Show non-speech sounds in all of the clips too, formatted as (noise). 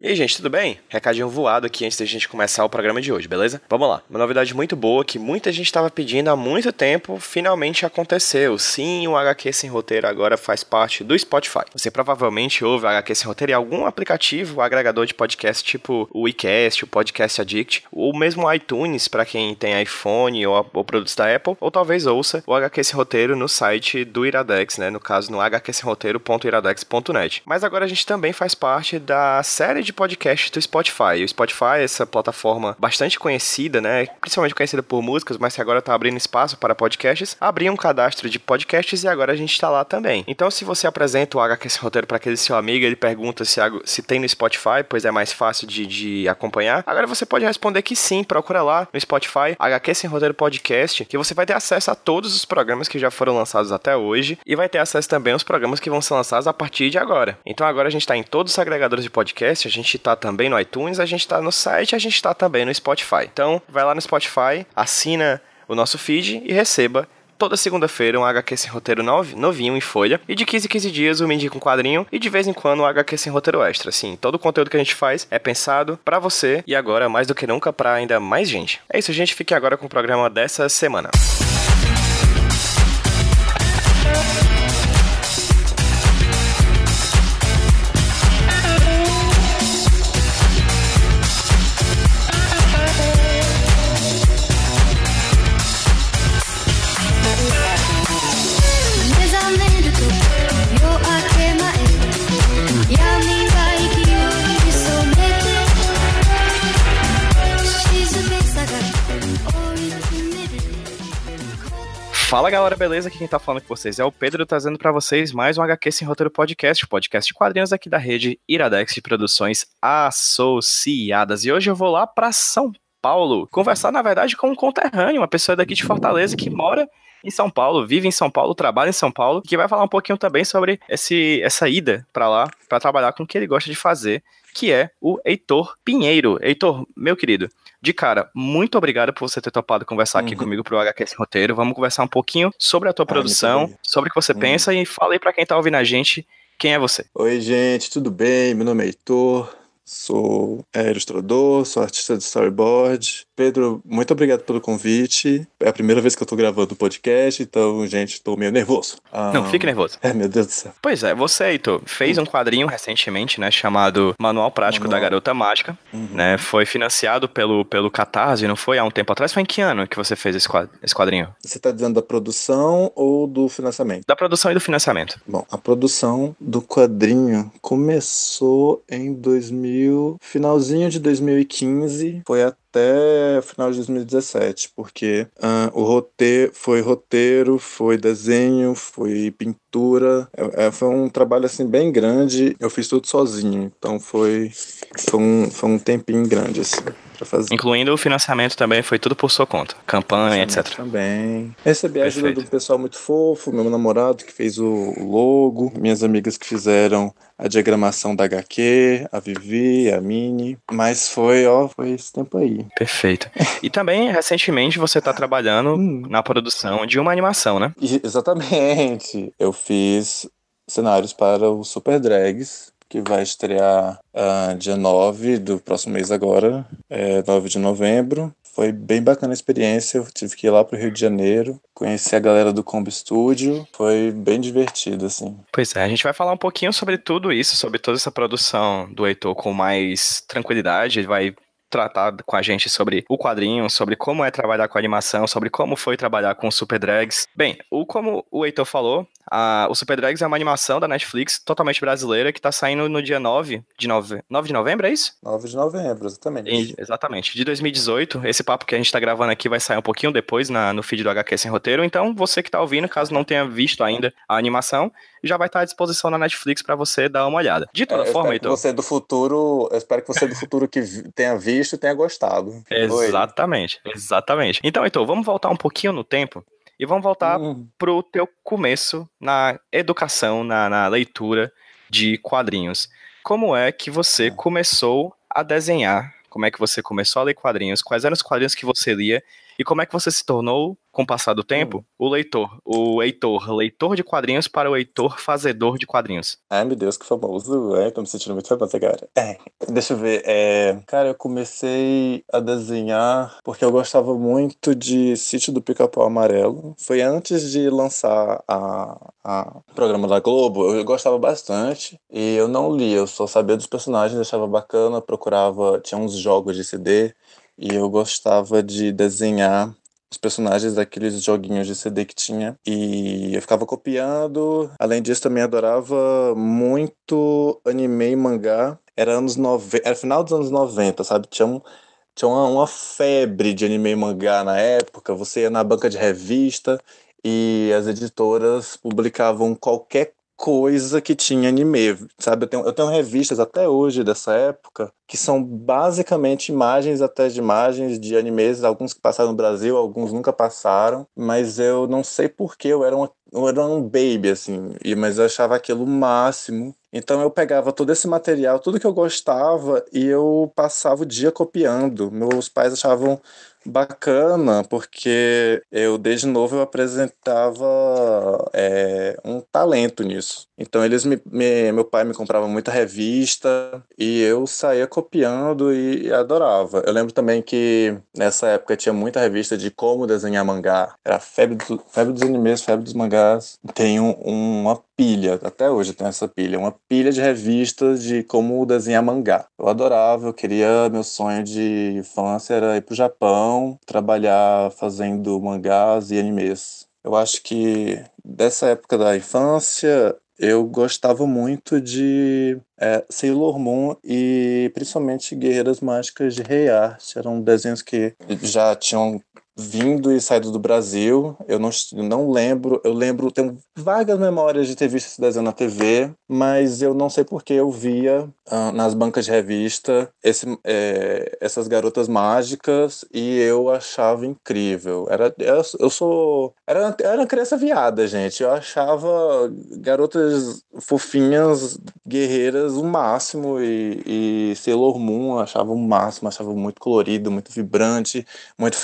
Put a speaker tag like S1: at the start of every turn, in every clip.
S1: E aí, gente, tudo bem? Recadinho voado aqui antes da gente começar o programa de hoje, beleza? Vamos lá. Uma novidade muito boa que muita gente estava pedindo há muito tempo, finalmente aconteceu. Sim, o HQ Sem Roteiro agora faz parte do Spotify. Você provavelmente ouve o HQ Sem Roteiro em algum aplicativo, agregador de podcast, tipo o WeCast, o Podcast Addict, ou mesmo iTunes, para quem tem iPhone ou, ou, produtos da Apple, ou talvez ouça o HQ Sem Roteiro no site do Iradex, né? No caso, no hqsemroteiro.iradex.net. Mas agora a gente também faz parte da série de de podcast do Spotify. O Spotify é essa plataforma bastante conhecida, né? Principalmente conhecida por músicas, mas que agora tá abrindo espaço para podcasts. Abriu um cadastro de podcasts e agora a gente está lá também. Então, se você apresenta o HQ Sem Roteiro para aquele seu amigo, ele pergunta se, se tem no Spotify, pois é mais fácil de, de acompanhar. Agora você pode responder que sim, procura lá no Spotify, HQ Sem Roteiro Podcast, que você vai ter acesso a todos os programas que já foram lançados até hoje e vai ter acesso também aos programas que vão ser lançados a partir de agora. Então agora a gente está em todos os agregadores de podcast, gente tá também no iTunes, a gente tá no site, a gente tá também no Spotify. Então, vai lá no Spotify, assina o nosso feed e receba toda segunda-feira um HQ sem roteiro novinho em folha. E de 15 em 15 dias eu me indico um quadrinho. E de vez em quando um HQ sem roteiro extra. Assim, todo o conteúdo que a gente faz é pensado para você e agora, mais do que nunca, para ainda mais gente. É isso, gente. Fique agora com o programa dessa semana. Fala galera, beleza? Aqui quem tá falando com vocês é o Pedro, trazendo para vocês mais um HQ Sem Roteiro Podcast, podcast de quadrinhos aqui da rede Iradex de Produções Associadas. E hoje eu vou lá para São Paulo conversar, na verdade, com um conterrâneo, uma pessoa daqui de Fortaleza que mora em São Paulo, vive em São Paulo, trabalha em São Paulo, que vai falar um pouquinho também sobre esse, essa ida para lá, para trabalhar com o que ele gosta de fazer, que é o Heitor Pinheiro. Heitor, meu querido, de cara, muito obrigado por você ter topado conversar aqui uhum. comigo pro HQ Sem Roteiro. Vamos conversar um pouquinho sobre a tua produção, sobre o que você uhum. pensa e falei para quem tá ouvindo a gente quem é você.
S2: Oi, gente, tudo bem? Meu nome é Heitor, sou é, ilustrador, sou artista de storyboard. Pedro, muito obrigado pelo convite. É a primeira vez que eu tô gravando o podcast, então, gente, tô meio nervoso.
S1: Um... Não, fique nervoso.
S2: É, meu Deus do céu.
S1: Pois é, você, Heitor, fez um quadrinho recentemente, né, chamado Manual Prático Manual. da Garota Mágica, uhum. né, foi financiado pelo, pelo Catarse, não foi há um tempo atrás? Foi em que ano que você fez esse quadrinho?
S2: Você tá dizendo da produção ou do financiamento?
S1: Da produção e do financiamento.
S2: Bom, a produção do quadrinho começou em 2000 2000, finalzinho de 2015, foi até final de 2017, porque uh, o roteiro foi roteiro, foi desenho, foi pintura, é, é, foi um trabalho assim bem grande. Eu fiz tudo sozinho, então foi foi um, foi um tempinho grande assim para fazer.
S1: Incluindo o financiamento também, foi tudo por sua conta, campanha, etc.
S2: Também. Recebi a ajuda do pessoal muito fofo, meu namorado que fez o logo, minhas amigas que fizeram a diagramação da HQ, a Vivi, a Mini, mas foi, ó, foi esse tempo aí.
S1: Perfeito. (laughs) E também, recentemente, você está trabalhando hum. na produção de uma animação, né?
S2: Exatamente. Eu fiz cenários para o Super Drags, que vai estrear uh, dia 9 do próximo mês agora, é, 9 de novembro. Foi bem bacana a experiência, eu tive que ir lá pro Rio de Janeiro, conhecer a galera do Combo Studio, foi bem divertido, assim.
S1: Pois é, a gente vai falar um pouquinho sobre tudo isso, sobre toda essa produção do Heitor com mais tranquilidade, vai tratar com a gente sobre o quadrinho, sobre como é trabalhar com animação, sobre como foi trabalhar com Super Drags. Bem, o, como o Heitor falou, o Super Drags é uma animação da Netflix totalmente brasileira que tá saindo no dia 9 de, nove, 9 de novembro, é isso?
S2: 9 de novembro, exatamente.
S1: E, exatamente. De 2018. Esse papo que a gente tá gravando aqui vai sair um pouquinho depois na, no feed do HQ Sem Roteiro. Então, você que tá ouvindo, caso não tenha visto ainda a animação, já vai estar à disposição na Netflix para você dar uma olhada. De toda
S2: é,
S1: forma,
S2: então. Você do futuro, eu espero que você do futuro que tenha visto e tenha gostado.
S1: Exatamente, Oi. exatamente. Então, então, vamos voltar um pouquinho no tempo e vamos voltar uhum. pro teu começo na educação, na, na leitura de quadrinhos. Como é que você uhum. começou a desenhar? Como é que você começou a ler quadrinhos? Quais eram os quadrinhos que você lia? E como é que você se tornou com o passar do tempo, hum. o leitor, o Heitor, leitor de quadrinhos para o Heitor fazedor de quadrinhos.
S2: Ai, meu Deus, que famoso. É, tô me sentindo muito famoso agora. É, deixa eu ver. É, cara, eu comecei a desenhar porque eu gostava muito de Sítio do Pica-Pau Amarelo. Foi antes de lançar a, a programa da Globo, eu gostava bastante. E eu não lia, eu só sabia dos personagens, achava bacana, procurava, tinha uns jogos de CD. E eu gostava de desenhar os personagens daqueles joguinhos de CD que tinha. E eu ficava copiando. Além disso, também adorava muito anime e mangá. Era anos 90, era final dos anos 90, sabe? Tinha um, tinha uma, uma, febre de anime e mangá na época. Você ia na banca de revista e as editoras publicavam qualquer coisa que tinha anime, sabe? Eu tenho, eu tenho revistas até hoje dessa época que são basicamente imagens atrás de imagens de animes, alguns que passaram no Brasil, alguns nunca passaram, mas eu não sei porquê, eu era, uma, eu era um baby, assim, e, mas eu achava aquilo o máximo. Então eu pegava todo esse material, tudo que eu gostava, e eu passava o dia copiando. Meus pais achavam bacana, porque eu desde novo eu apresentava é, um talento nisso. Então eles me, me, meu pai me comprava muita revista e eu saía copiando e, e, adorava. Eu lembro também que nessa época tinha muita revista de como desenhar mangá. Era febre, do, febre dos animes, febre dos mangás. Tem um, uma pilha, até hoje tem essa pilha, uma pilha de revistas de como desenhar mangá. Eu adorava, eu queria, meu sonho de infância era ir pro Japão, trabalhar fazendo mangás e animes. Eu acho que dessa época da infância eu gostava muito de é, Sailor Moon e principalmente Guerreiras Mágicas de Rei Art. Eram desenhos que já tinham vindo e saído do Brasil. Eu não, não lembro, eu lembro, tenho vagas memórias de ter visto esse desenho na TV, mas eu não sei porque eu via uh, nas bancas de revista esse, é, essas garotas mágicas e eu achava incrível. Era, eu, eu sou. Era, era uma criança viada, gente. Eu achava garotas fofinhas, guerreiras, o máximo e, e Sailor Moon eu achava o máximo, achava muito colorido, muito vibrante, muito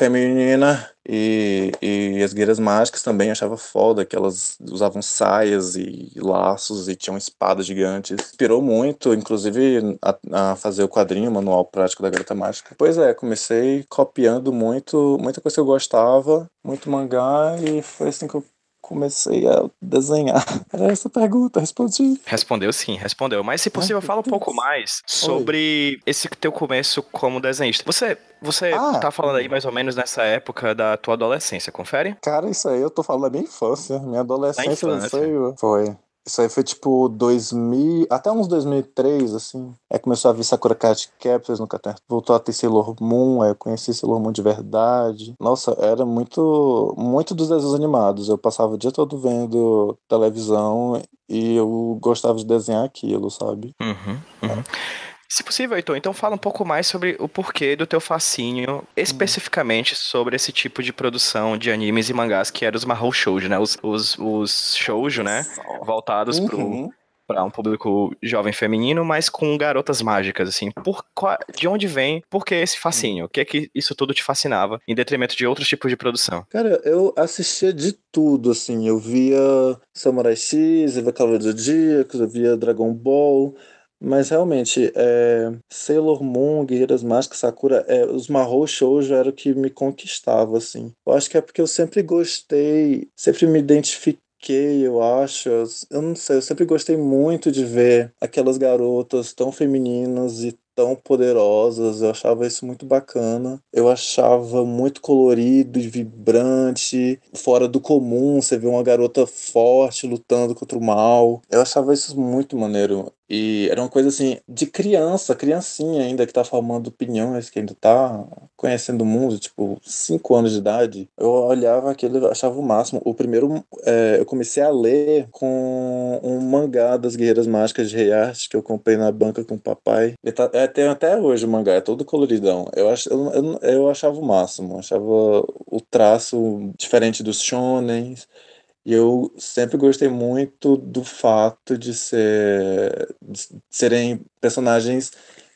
S2: e, e as guerreiras mágicas também achava foda que elas usavam saias e laços e tinham espadas gigantes. Inspirou muito, inclusive, a, a fazer o quadrinho, o manual prático da garota mágica. Pois é, comecei copiando muito, muita coisa que eu gostava, muito mangá, e foi assim que eu comecei a desenhar? Era essa pergunta, respondi.
S1: Respondeu sim, respondeu. Mas se possível, fala um pouco mais sobre Oi. esse teu começo como desenhista. Você, você ah, tá falando aí mais ou menos nessa época da tua adolescência, confere?
S2: Cara, isso aí eu tô falando da minha infância. Minha adolescência foi, foi. Isso aí foi tipo 2000, até uns 2003, assim. Aí começou a vir Sakura Card Captors no Catar. Voltou a ter Sailor Moon, aí eu conheci Sailor Moon de verdade. Nossa, era muito, muito dos desenhos animados. Eu passava o dia todo vendo televisão e eu gostava de desenhar aquilo, sabe?
S1: Uhum, uhum. É. Se possível, Heitor, então fala um pouco mais sobre o porquê do teu fascínio, especificamente sobre esse tipo de produção de animes e mangás que eram os Mahou Shoujo, né? Os, os, os shoujo, né? Voltados uhum. pro para um público jovem feminino, mas com garotas mágicas, assim. Por de onde vem? Por que esse fascínio? O que é que isso tudo te fascinava, em detrimento de outros tipos de produção?
S2: Cara, eu assistia de tudo, assim. Eu via Samurai X, eu via Cavaleiro do Zodíaco, eu via Dragon Ball, mas realmente, é, Sailor Moon, Guerreiras Mágicas, Sakura, é, os Mahou Shoujo era o que me conquistava, assim. Eu acho que é porque eu sempre gostei, sempre me identifiquei, eu acho. Eu não sei, eu sempre gostei muito de ver aquelas garotas tão femininas e tão poderosas, eu achava isso muito bacana. Eu achava muito colorido e vibrante, fora do comum, você vê uma garota forte lutando contra o mal. Eu achava isso muito maneiro. E era uma coisa assim, de criança, criancinha ainda que tá formando opiniões, que ainda tá conhecendo o mundo, tipo, 5 anos de idade. Eu olhava aquilo achava o máximo. O primeiro, é, eu comecei a ler com um mangá das Guerreiras Mágicas de Rei Arte, que eu comprei na banca com o papai. Ele tá, é, tem até hoje o mangá, é todo coloridão. Eu, ach, eu, eu, eu achava o máximo, achava o traço diferente dos shonens. E eu sempre gostei muito do fato de, ser, de serem personagens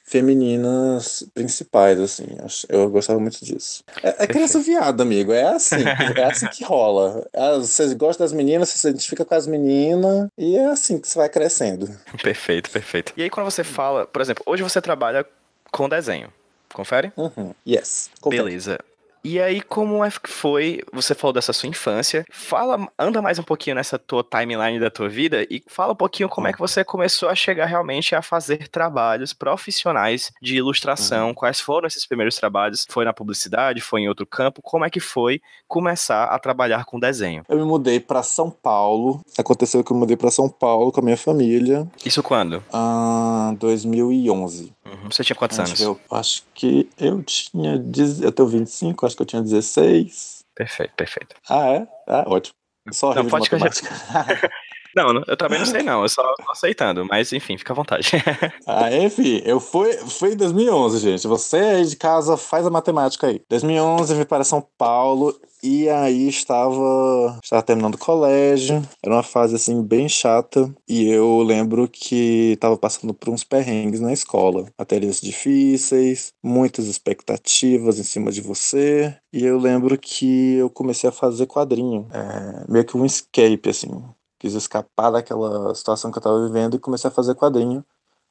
S2: femininas principais, assim. Eu gostava muito disso. É, é criança viada, amigo. É assim. é assim que rola. Você gosta das meninas, você se identifica com as meninas e é assim que você vai crescendo.
S1: Perfeito, perfeito. E aí quando você fala, por exemplo, hoje você trabalha com desenho. Confere?
S2: Uhum. Yes.
S1: Confere. Beleza. E aí, como é que foi? Você falou dessa sua infância. Fala, anda mais um pouquinho nessa tua timeline da tua vida e fala um pouquinho como é que você começou a chegar realmente a fazer trabalhos profissionais de ilustração. Uhum. Quais foram esses primeiros trabalhos? Foi na publicidade? Foi em outro campo? Como é que foi começar a trabalhar com desenho?
S2: Eu me mudei para São Paulo. Aconteceu que eu mudei para São Paulo com a minha família.
S1: Isso quando?
S2: Ah, 2011.
S1: Uhum. Você tinha quantos anos?
S2: Eu acho que eu tinha. Eu tenho 25, acho que eu tinha 16.
S1: Perfeito, perfeito.
S2: Ah, é? Ah, ótimo. Só não, pode matemática. (laughs)
S1: Não, eu também não sei não, eu só tô aceitando, mas enfim, fica à vontade. (laughs)
S2: ah, enfim, eu fui, fui em 2011, gente. Você aí de casa faz a matemática aí. 2011 eu vim para São Paulo e aí estava, estava terminando o colégio, era uma fase assim bem chata. E eu lembro que estava passando por uns perrengues na escola, matérias difíceis, muitas expectativas em cima de você. E eu lembro que eu comecei a fazer quadrinho, é, meio que um escape assim, quis escapar daquela situação que eu estava vivendo e comecei a fazer quadrinho.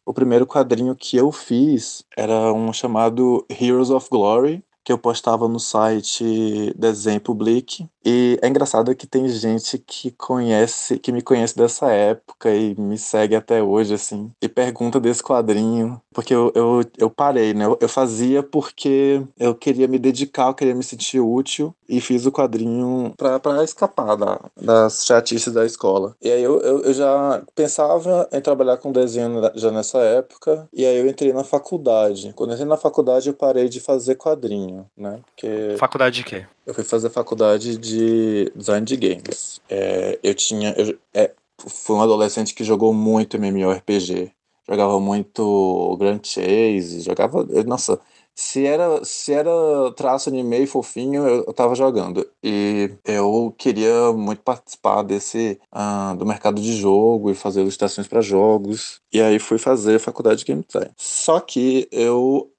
S2: O primeiro quadrinho que eu fiz era um chamado Heroes of Glory, que eu postava no site Desenho Public. E é engraçado que tem gente que conhece, que me conhece dessa época e me segue até hoje, assim, e pergunta desse quadrinho. Porque eu, eu, eu parei, né? Eu, eu fazia porque eu queria me dedicar, eu queria me sentir útil e fiz o quadrinho pra, pra escapar da, das chatices da escola. E aí eu, eu, eu já pensava em trabalhar com desenho já nessa época, e aí eu entrei na faculdade. Quando eu entrei na faculdade, eu parei de fazer quadrinho, né? Porque
S1: faculdade de quê?
S2: Eu fui fazer faculdade de design de games. É, eu tinha. Eu, é, fui um adolescente que jogou muito MMORPG. Jogava muito Grand Chase, jogava. Nossa, se era, se era traço anime fofinho, eu, eu tava jogando. E eu queria muito participar desse uh, do mercado de jogo e fazer ilustrações para jogos. E aí fui fazer faculdade de game design. Só que eu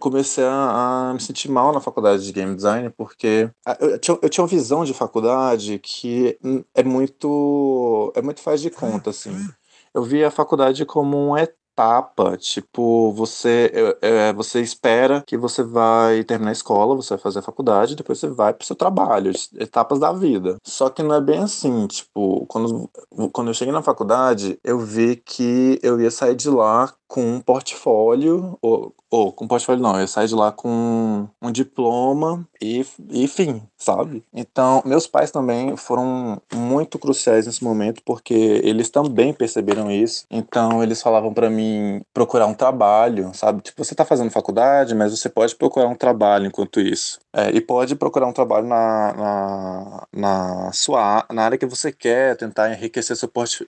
S2: comecei a, a, me sentir mal na faculdade de game design porque eu tinha, eu tinha uma visão de faculdade que é muito é muito faz de conta assim eu via a faculdade como um etapa, tipo, você, é, você espera que você vai terminar a escola, você vai fazer a faculdade, depois você vai pro seu trabalho, etapas da vida. Só que não é bem assim, tipo, quando, quando eu cheguei na faculdade, eu vi que eu ia sair de lá com um portfólio, ou, ou com portfólio não, eu saí de lá com um diploma e, enfim, sabe? Então, meus pais também foram muito cruciais nesse momento, porque eles também perceberam isso. Então, eles falavam para mim procurar um trabalho, sabe? Tipo, você tá fazendo faculdade, mas você pode procurar um trabalho enquanto isso. É, e pode procurar um trabalho na, na, na sua na área que você quer, tentar enriquecer seu, port,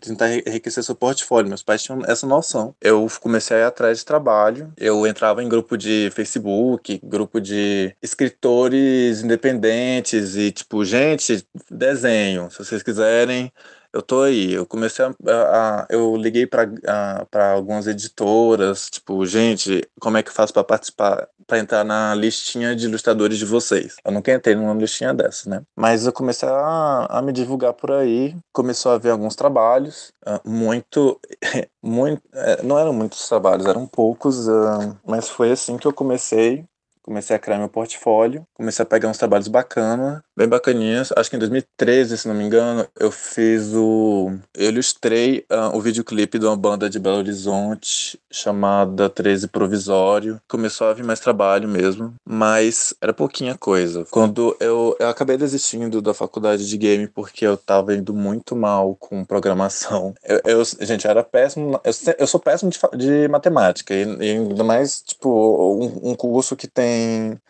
S2: tentar enriquecer seu portfólio. Meus pais tinham essa noção eu comecei a ir atrás de trabalho. Eu entrava em grupo de Facebook, grupo de escritores independentes e tipo, gente, desenho, se vocês quiserem, eu tô aí. Eu comecei a. a eu liguei para algumas editoras, tipo, gente, como é que eu faço para participar, para entrar na listinha de ilustradores de vocês? Eu nunca entrei numa listinha dessa, né? Mas eu comecei a, a me divulgar por aí, começou a ver alguns trabalhos, uh, muito. (laughs) muito é, não eram muitos trabalhos, eram poucos, uh, mas foi assim que eu comecei comecei a criar meu portfólio, comecei a pegar uns trabalhos bacanas, bem bacaninhas. Acho que em 2013, se não me engano, eu fiz o. Eu ilustrei uh, o videoclipe de uma banda de Belo Horizonte chamada 13 Provisório. Começou a vir mais trabalho mesmo, mas era pouquinha coisa. Quando eu, eu acabei desistindo da faculdade de game porque eu tava indo muito mal com programação. (laughs) Eu, eu gente, eu era péssimo. Eu, eu sou péssimo de, de matemática, e, e ainda mais, tipo, um, um curso que tem tem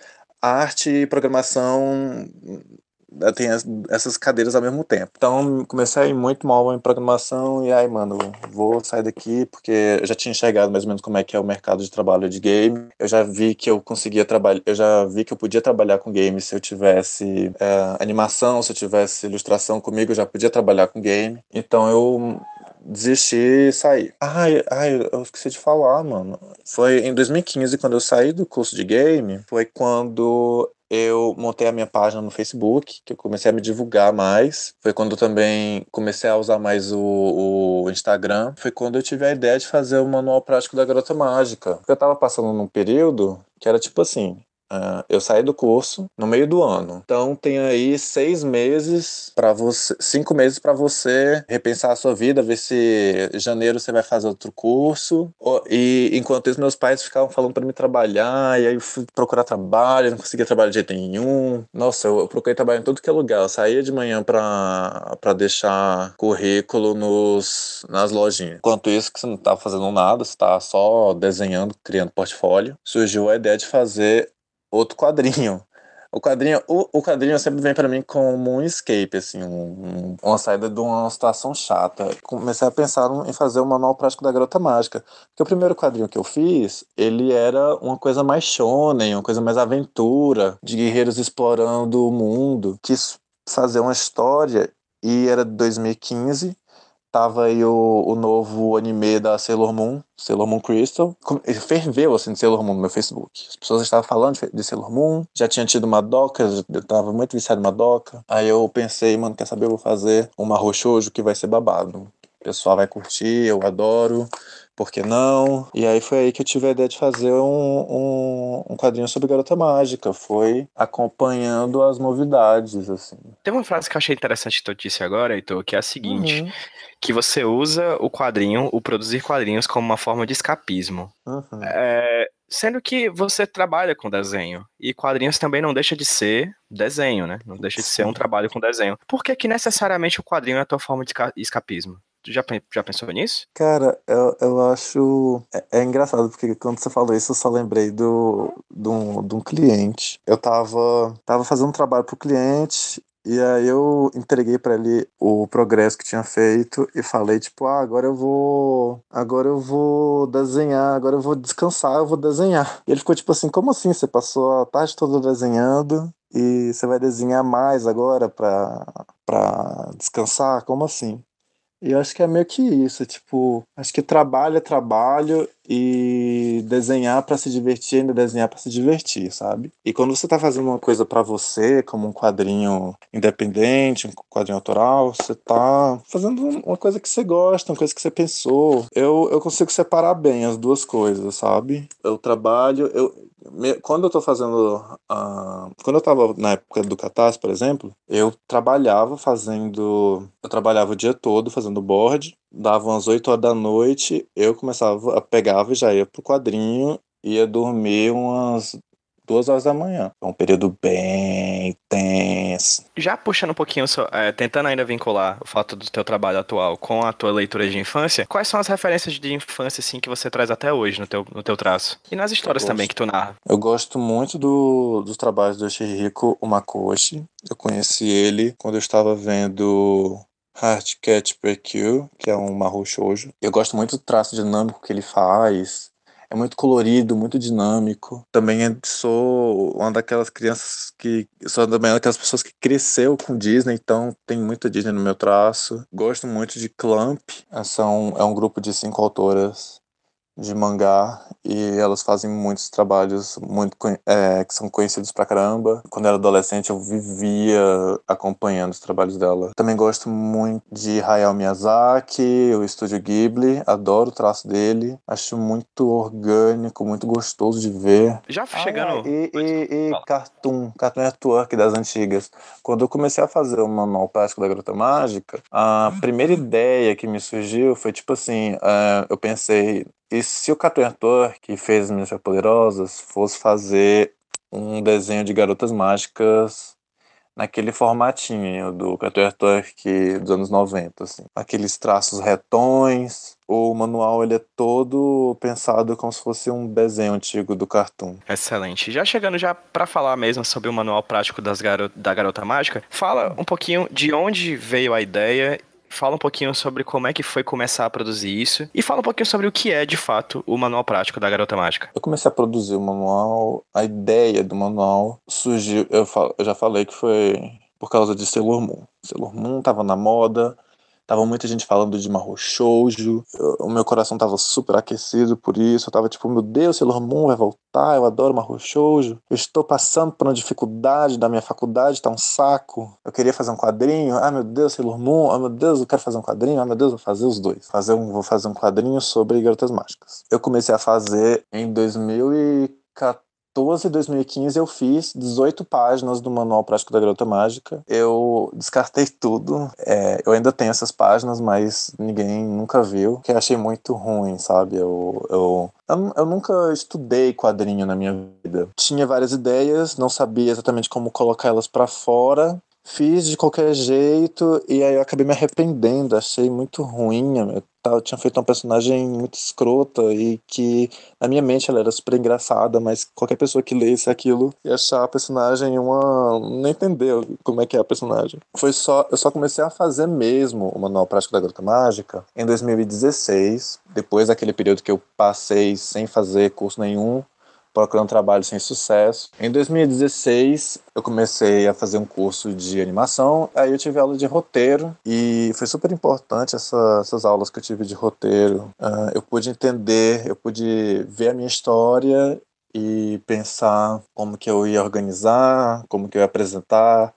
S2: arte e programação eh, tem essas cadeiras ao mesmo tempo. Então, comecei muito mal em programação e aí, mano, vou sair daqui porque eu já tinha enxergado mais ou menos como é que é o mercado de trabalho de game. Eu já vi que eu conseguia trabalhar, eu já vi que eu podia trabalhar com game se eu tivesse é, animação, se eu tivesse ilustração comigo, eu já podia trabalhar com game. Então, eu desisti e saí. Ai, ai, eu esqueci de falar, mano. Foi em 2015, quando eu saí do curso de game, foi quando eu montei a minha página no Facebook, que eu comecei a me divulgar mais. Foi quando também comecei a usar mais o, o Instagram. Foi quando eu tive a ideia de fazer o manual prático da Garota Mágica. Eu tava passando num período que era tipo assim: Uh, eu saí do curso no meio do ano. Então tem aí seis meses para você, cinco meses para você repensar a sua vida, ver se janeiro você vai fazer outro curso. E enquanto isso, meus pais ficavam falando para me trabalhar, e aí eu fui procurar trabalho, não conseguia trabalhar de jeito nenhum. Nossa, eu, procurei trabalho em tudo que é lugar. Eu saía de manhã para deixar currículo nos, nas lojinhas. Enquanto isso, que você não tá fazendo nada, você tá só desenhando, criando portfólio, surgiu a ideia de fazer outro quadrinho. O quadrinho, o, o quadrinho sempre vem para mim como um escape, assim, um, uma saída de uma situação chata. Comecei a pensar em fazer o manual prático da Garota Mágica. Porque o primeiro quadrinho que eu fiz, ele era uma coisa mais shonen, uma coisa mais aventura, de guerreiros explorando o mundo. Quis fazer uma história e era de 2015 tava aí o, o novo anime da Sailor Moon, Sailor Moon Crystal. Ferveu, assim, de Sailor Moon no meu Facebook. As pessoas estavam falando de Sailor Moon, já tinha tido uma doca, eu tava muito viciado em uma doca. Aí eu pensei, mano, quer saber, eu vou fazer uma roxojo que vai ser babado. O pessoal vai curtir, eu adoro por que não? E aí foi aí que eu tive a ideia de fazer um, um, um quadrinho sobre Garota Mágica. Foi acompanhando as novidades, assim.
S1: Tem uma frase que eu achei interessante que tu disse agora, Heitor, que é a seguinte: uhum. que você usa o quadrinho, o produzir quadrinhos, como uma forma de escapismo. Uhum. É, Sendo que você trabalha com desenho. E quadrinhos também não deixa de ser desenho, né? Não deixa de ser um trabalho com desenho. Por que, que necessariamente o quadrinho é a tua forma de escapismo? Tu já, já pensou nisso?
S2: Cara, eu, eu acho. É, é, engraçado, porque quando você falou isso, eu só lembrei do, do, de um cliente. Eu tava, tava fazendo um trabalho pro cliente e aí eu entreguei para ele o progresso que tinha feito e falei tipo, ah, agora eu vou, agora eu vou desenhar, agora eu vou descansar, eu vou desenhar. E ele ficou tipo assim, como assim? Você passou a tarde toda desenhando e você vai desenhar mais agora para para descansar? Como assim? Eu acho que é meio que isso, tipo, acho que trabalho é trabalho e desenhar para se divertir, ainda desenhar para se divertir, sabe? E quando você tá fazendo uma coisa para você, como um quadrinho independente, um quadrinho autoral, você tá fazendo uma coisa que você gosta, uma coisa que você pensou. Eu, eu consigo separar bem as duas coisas, sabe? Eu trabalho, eu, quando eu tô fazendo. Uh, quando eu tava na época do Catarse, por exemplo, eu trabalhava fazendo. Eu trabalhava o dia todo fazendo board, dava umas 8 horas da noite, eu começava a pegava e já ia pro quadrinho, ia dormir umas duas horas da manhã. É um período bem tenso.
S1: Já puxando um pouquinho, é, tentando ainda vincular o fato do teu trabalho atual com a tua leitura de infância, quais são as referências de infância assim que você traz até hoje no teu, no teu traço? E nas histórias também que tu narra?
S2: Eu gosto muito do, dos trabalhos do Shihiko Umakoshi. Eu conheci ele quando eu estava vendo Heart Cat Kill, que é um Mahou Shoujo. Eu gosto muito do traço dinâmico que ele faz, é muito colorido, muito dinâmico. Também sou uma daquelas crianças que. Sou também uma daquelas pessoas que cresceu com Disney, então tem muita Disney no meu traço. Gosto muito de Clamp, são, é um grupo de cinco autoras de mangá e elas fazem muitos trabalhos muito é, que são conhecidos pra caramba. Quando eu era adolescente eu vivia acompanhando os trabalhos dela. Também gosto muito de Hayao Miyazaki, o estúdio Ghibli, adoro o traço dele, acho muito orgânico, muito gostoso de ver.
S1: Já chegando.
S2: Ah, e, e, e Cartoon, Cartoon Network das antigas. Quando eu comecei a fazer o manual prático da Garota Mágica, a primeira ideia que me surgiu foi tipo assim, uh, eu pensei e se o Network, que fez as Meninas Poderosas, fosse fazer um desenho de garotas mágicas naquele formatinho do Cartoon Network dos anos 90, assim. Aqueles traços retões. O manual ele é todo pensado como se fosse um desenho antigo do Cartoon.
S1: Excelente. Já chegando já para falar mesmo sobre o manual prático das garo da Garota Mágica, fala um pouquinho de onde veio a ideia fala um pouquinho sobre como é que foi começar a produzir isso e fala um pouquinho sobre o que é, de fato, o manual prático da Garota Mágica.
S2: Eu comecei a produzir o manual, a ideia do manual surgiu, eu, eu já falei que foi por causa de Sailor Moon. Sailor Moon tava na moda, Tava muita gente falando de Mahou Shoujo. O meu coração tava super aquecido por isso. Eu tava tipo, meu Deus, Sailor Moon vai voltar. Eu adoro Mahou Shoujo. Eu estou passando por uma dificuldade da minha faculdade, tá um saco. Eu queria fazer um quadrinho. Ah, meu Deus, Sailor Moon. Ah, meu Deus, eu quero fazer um quadrinho. Ah, meu Deus, vou fazer os dois. Fazer um, vou fazer um quadrinho sobre garotas mágicas. Eu comecei a fazer em 2014 2014 e 2015 eu fiz 18 páginas do Manual Prático da Garota Mágica. Eu descartei tudo. É, eu ainda tenho essas páginas, mas ninguém nunca viu, que eu achei muito ruim, sabe? Eu, eu, eu, eu nunca estudei quadrinho na minha vida. Tinha várias ideias, não sabia exatamente como colocar elas para fora. Fiz de qualquer jeito e aí eu acabei me arrependendo, achei muito ruim. Eu, eu tinha feito uma personagem muito escrota e que na minha mente ela era super engraçada, mas qualquer pessoa que lesse aquilo ia achar a personagem uma. não entendeu como é que é a personagem. Foi só. Eu só comecei a fazer mesmo o Manual Prático da Garota Mágica em 2016, depois daquele período que eu passei sem fazer curso nenhum procurando trabalho sem sucesso. Em 2016, eu comecei a fazer um curso de animação, aí eu tive aula de roteiro e foi super importante essa, essas aulas que eu tive de roteiro. Uh, eu pude entender, eu pude ver a minha história e pensar como que eu ia organizar, como que eu ia apresentar,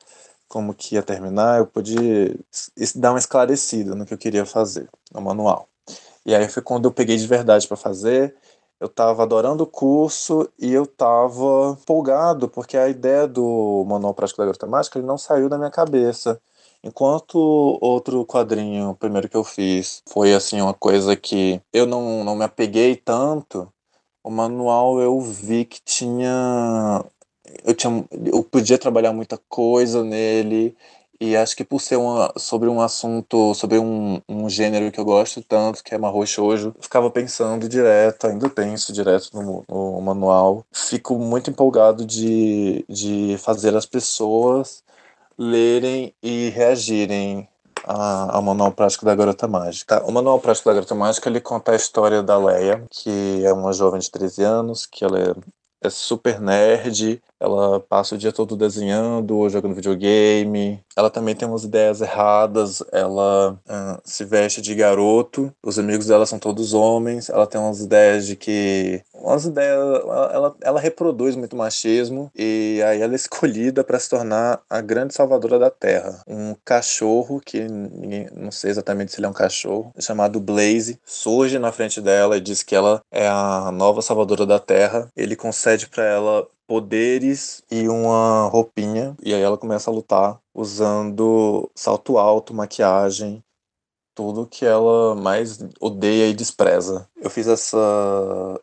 S2: como que ia terminar, eu pude dar uma esclarecida no que eu queria fazer no manual. E aí foi quando eu peguei de verdade para fazer eu estava adorando o curso e eu estava empolgado, porque a ideia do Manual Prático da Garota Mágica ele não saiu da minha cabeça. Enquanto outro quadrinho, o primeiro que eu fiz, foi assim uma coisa que eu não, não me apeguei tanto, o manual eu vi que tinha eu tinha eu podia trabalhar muita coisa nele e acho que por ser uma, sobre um assunto, sobre um, um gênero que eu gosto tanto, que é Mahou Shoujo, ficava pensando direto, ainda penso direto no, no manual. Fico muito empolgado de, de fazer as pessoas lerem e reagirem ao Manual Prático da Garota Mágica. O Manual Prático da Garota Mágica ele conta a história da Leia, que é uma jovem de 13 anos, que ela é, super nerd, ela passa o dia todo desenhando ou jogando videogame. Ela também tem umas ideias erradas. Ela uh, se veste de garoto. Os amigos dela são todos homens. Ela tem umas ideias de que. Umas ideias. Ela, ela reproduz muito machismo. E aí ela é escolhida para se tornar a grande salvadora da Terra. Um cachorro, que ninguém, não sei exatamente se ele é um cachorro, chamado Blaze, surge na frente dela e diz que ela é a nova salvadora da Terra. Ele concede para ela poderes e uma roupinha. E aí ela começa a lutar usando salto alto, maquiagem, tudo que ela mais odeia e despreza. Eu fiz essa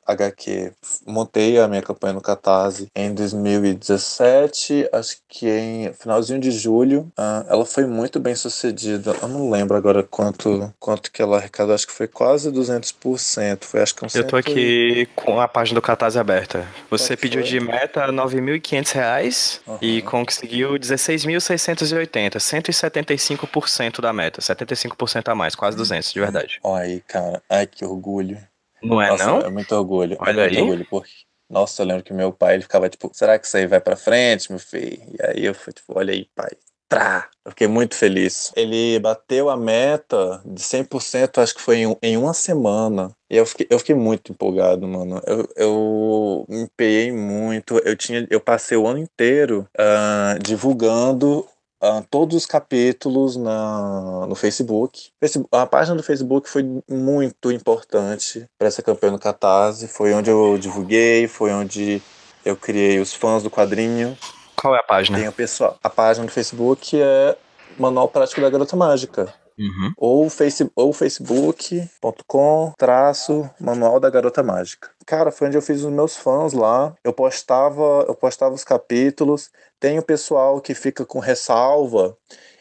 S2: HQ, montei a minha campanha no Catarse em 2017, acho que em finalzinho de julho. Uh, ela foi muito bem sucedida. Eu não lembro agora quanto, quanto que ela arrecadou, acho que foi quase 200%. Foi acho que um
S1: Eu tô aqui com a página do Catarse aberta. Você pediu foi? de meta R$ 9.500 uhum. e conseguiu 16.680, 175% da meta, 75% a mais, quase 200, de verdade.
S2: Olha aí, cara. Ai, que orgulho.
S1: Não é Nossa, não?
S2: É muito orgulho.
S1: Olha
S2: é
S1: muito
S2: aí. orgulho, porque... Nossa, eu lembro que meu pai ele ficava tipo, será que isso aí vai pra frente, meu filho? E aí eu fui tipo, olha aí, pai. Trá! Eu fiquei muito feliz. Ele bateu a meta de 100%, acho que foi em, em uma semana. E eu fiquei, eu fiquei muito empolgado, mano. Eu, eu me empenhei muito. Eu, tinha, eu passei o ano inteiro uh, divulgando uh, todos os capítulos na, no Facebook. A página do Facebook foi muito importante para essa campanha no Catarse. Foi onde eu divulguei, foi onde eu criei os fãs do quadrinho.
S1: Qual é a página?
S2: Tem o pessoal. A página do Facebook é Manual Prático da Garota Mágica.
S1: Uhum.
S2: Ou, ou facebook.com traço Manual da Garota Mágica. Cara, foi onde eu fiz os meus fãs lá. Eu postava, eu postava os capítulos. Tem o pessoal que fica com ressalva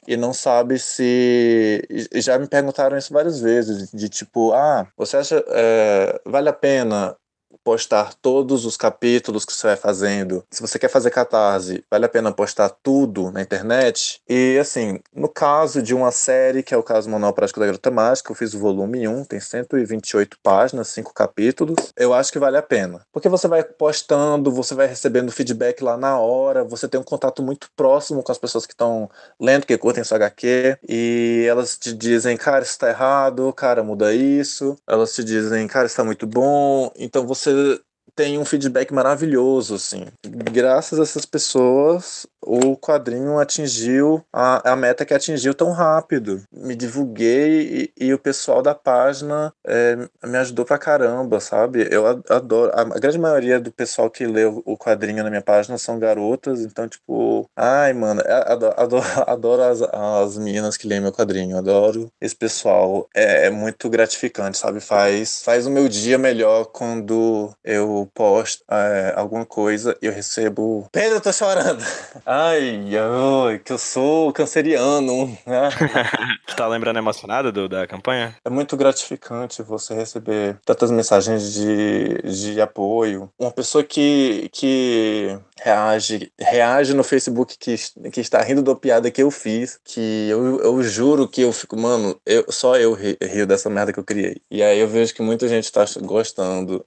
S2: e não sabe se. Já me perguntaram isso várias vezes, de tipo, ah, você acha. É, vale a pena postar todos os capítulos que você vai fazendo. Se você quer fazer catarse, vale a pena postar tudo na internet. E assim, no caso de uma série, que é o caso Manual Prático da Garota Mágica, eu fiz o volume 1, tem 128 páginas, 5 capítulos. Eu acho que vale a pena. Porque você vai postando, você vai recebendo feedback lá na hora, você tem um contato muito próximo com as pessoas que estão lendo, que curtem sua HQ, e elas te dizem, cara, isso tá errado, cara, muda isso. Elas te dizem, cara, isso tá muito bom. Então você so tem um feedback maravilhoso, assim. Graças a essas pessoas, o quadrinho atingiu a, a meta que atingiu tão rápido. Me divulguei e, e o pessoal da página é, me ajudou pra caramba, sabe? Eu adoro. A, a grande maioria do pessoal que lê o, o quadrinho na minha página são garotas, então, tipo, ai, mano, é, adoro, adoro, (laughs) adoro as, as meninas que leem meu quadrinho, adoro esse pessoal. É, é muito gratificante, sabe? Faz, faz o meu dia melhor quando eu posto é, alguma coisa e eu recebo. Pedro, eu tô chorando. (laughs) Ai, ai, que eu sou canceriano. Né? (laughs)
S1: tá lembrando emocionado do, da campanha?
S2: É muito gratificante você receber tantas mensagens de, de apoio. Uma pessoa que, que reage, reage no Facebook que, que está rindo da piada que eu fiz, que eu, eu juro que eu fico, mano, eu, só eu rio dessa merda que eu criei. E aí eu vejo que muita gente está gostando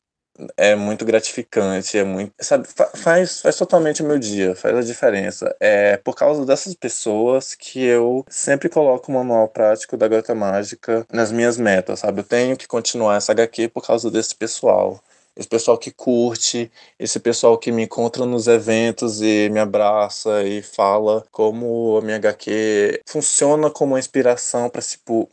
S2: é muito gratificante, é muito, sabe, faz, faz totalmente o meu dia, faz a diferença. É por causa dessas pessoas que eu sempre coloco o manual prático da Gota Mágica nas minhas metas, sabe? Eu tenho que continuar essa HQ por causa desse pessoal esse pessoal que curte, esse pessoal que me encontra nos eventos e me abraça e fala como a minha HQ funciona como uma inspiração para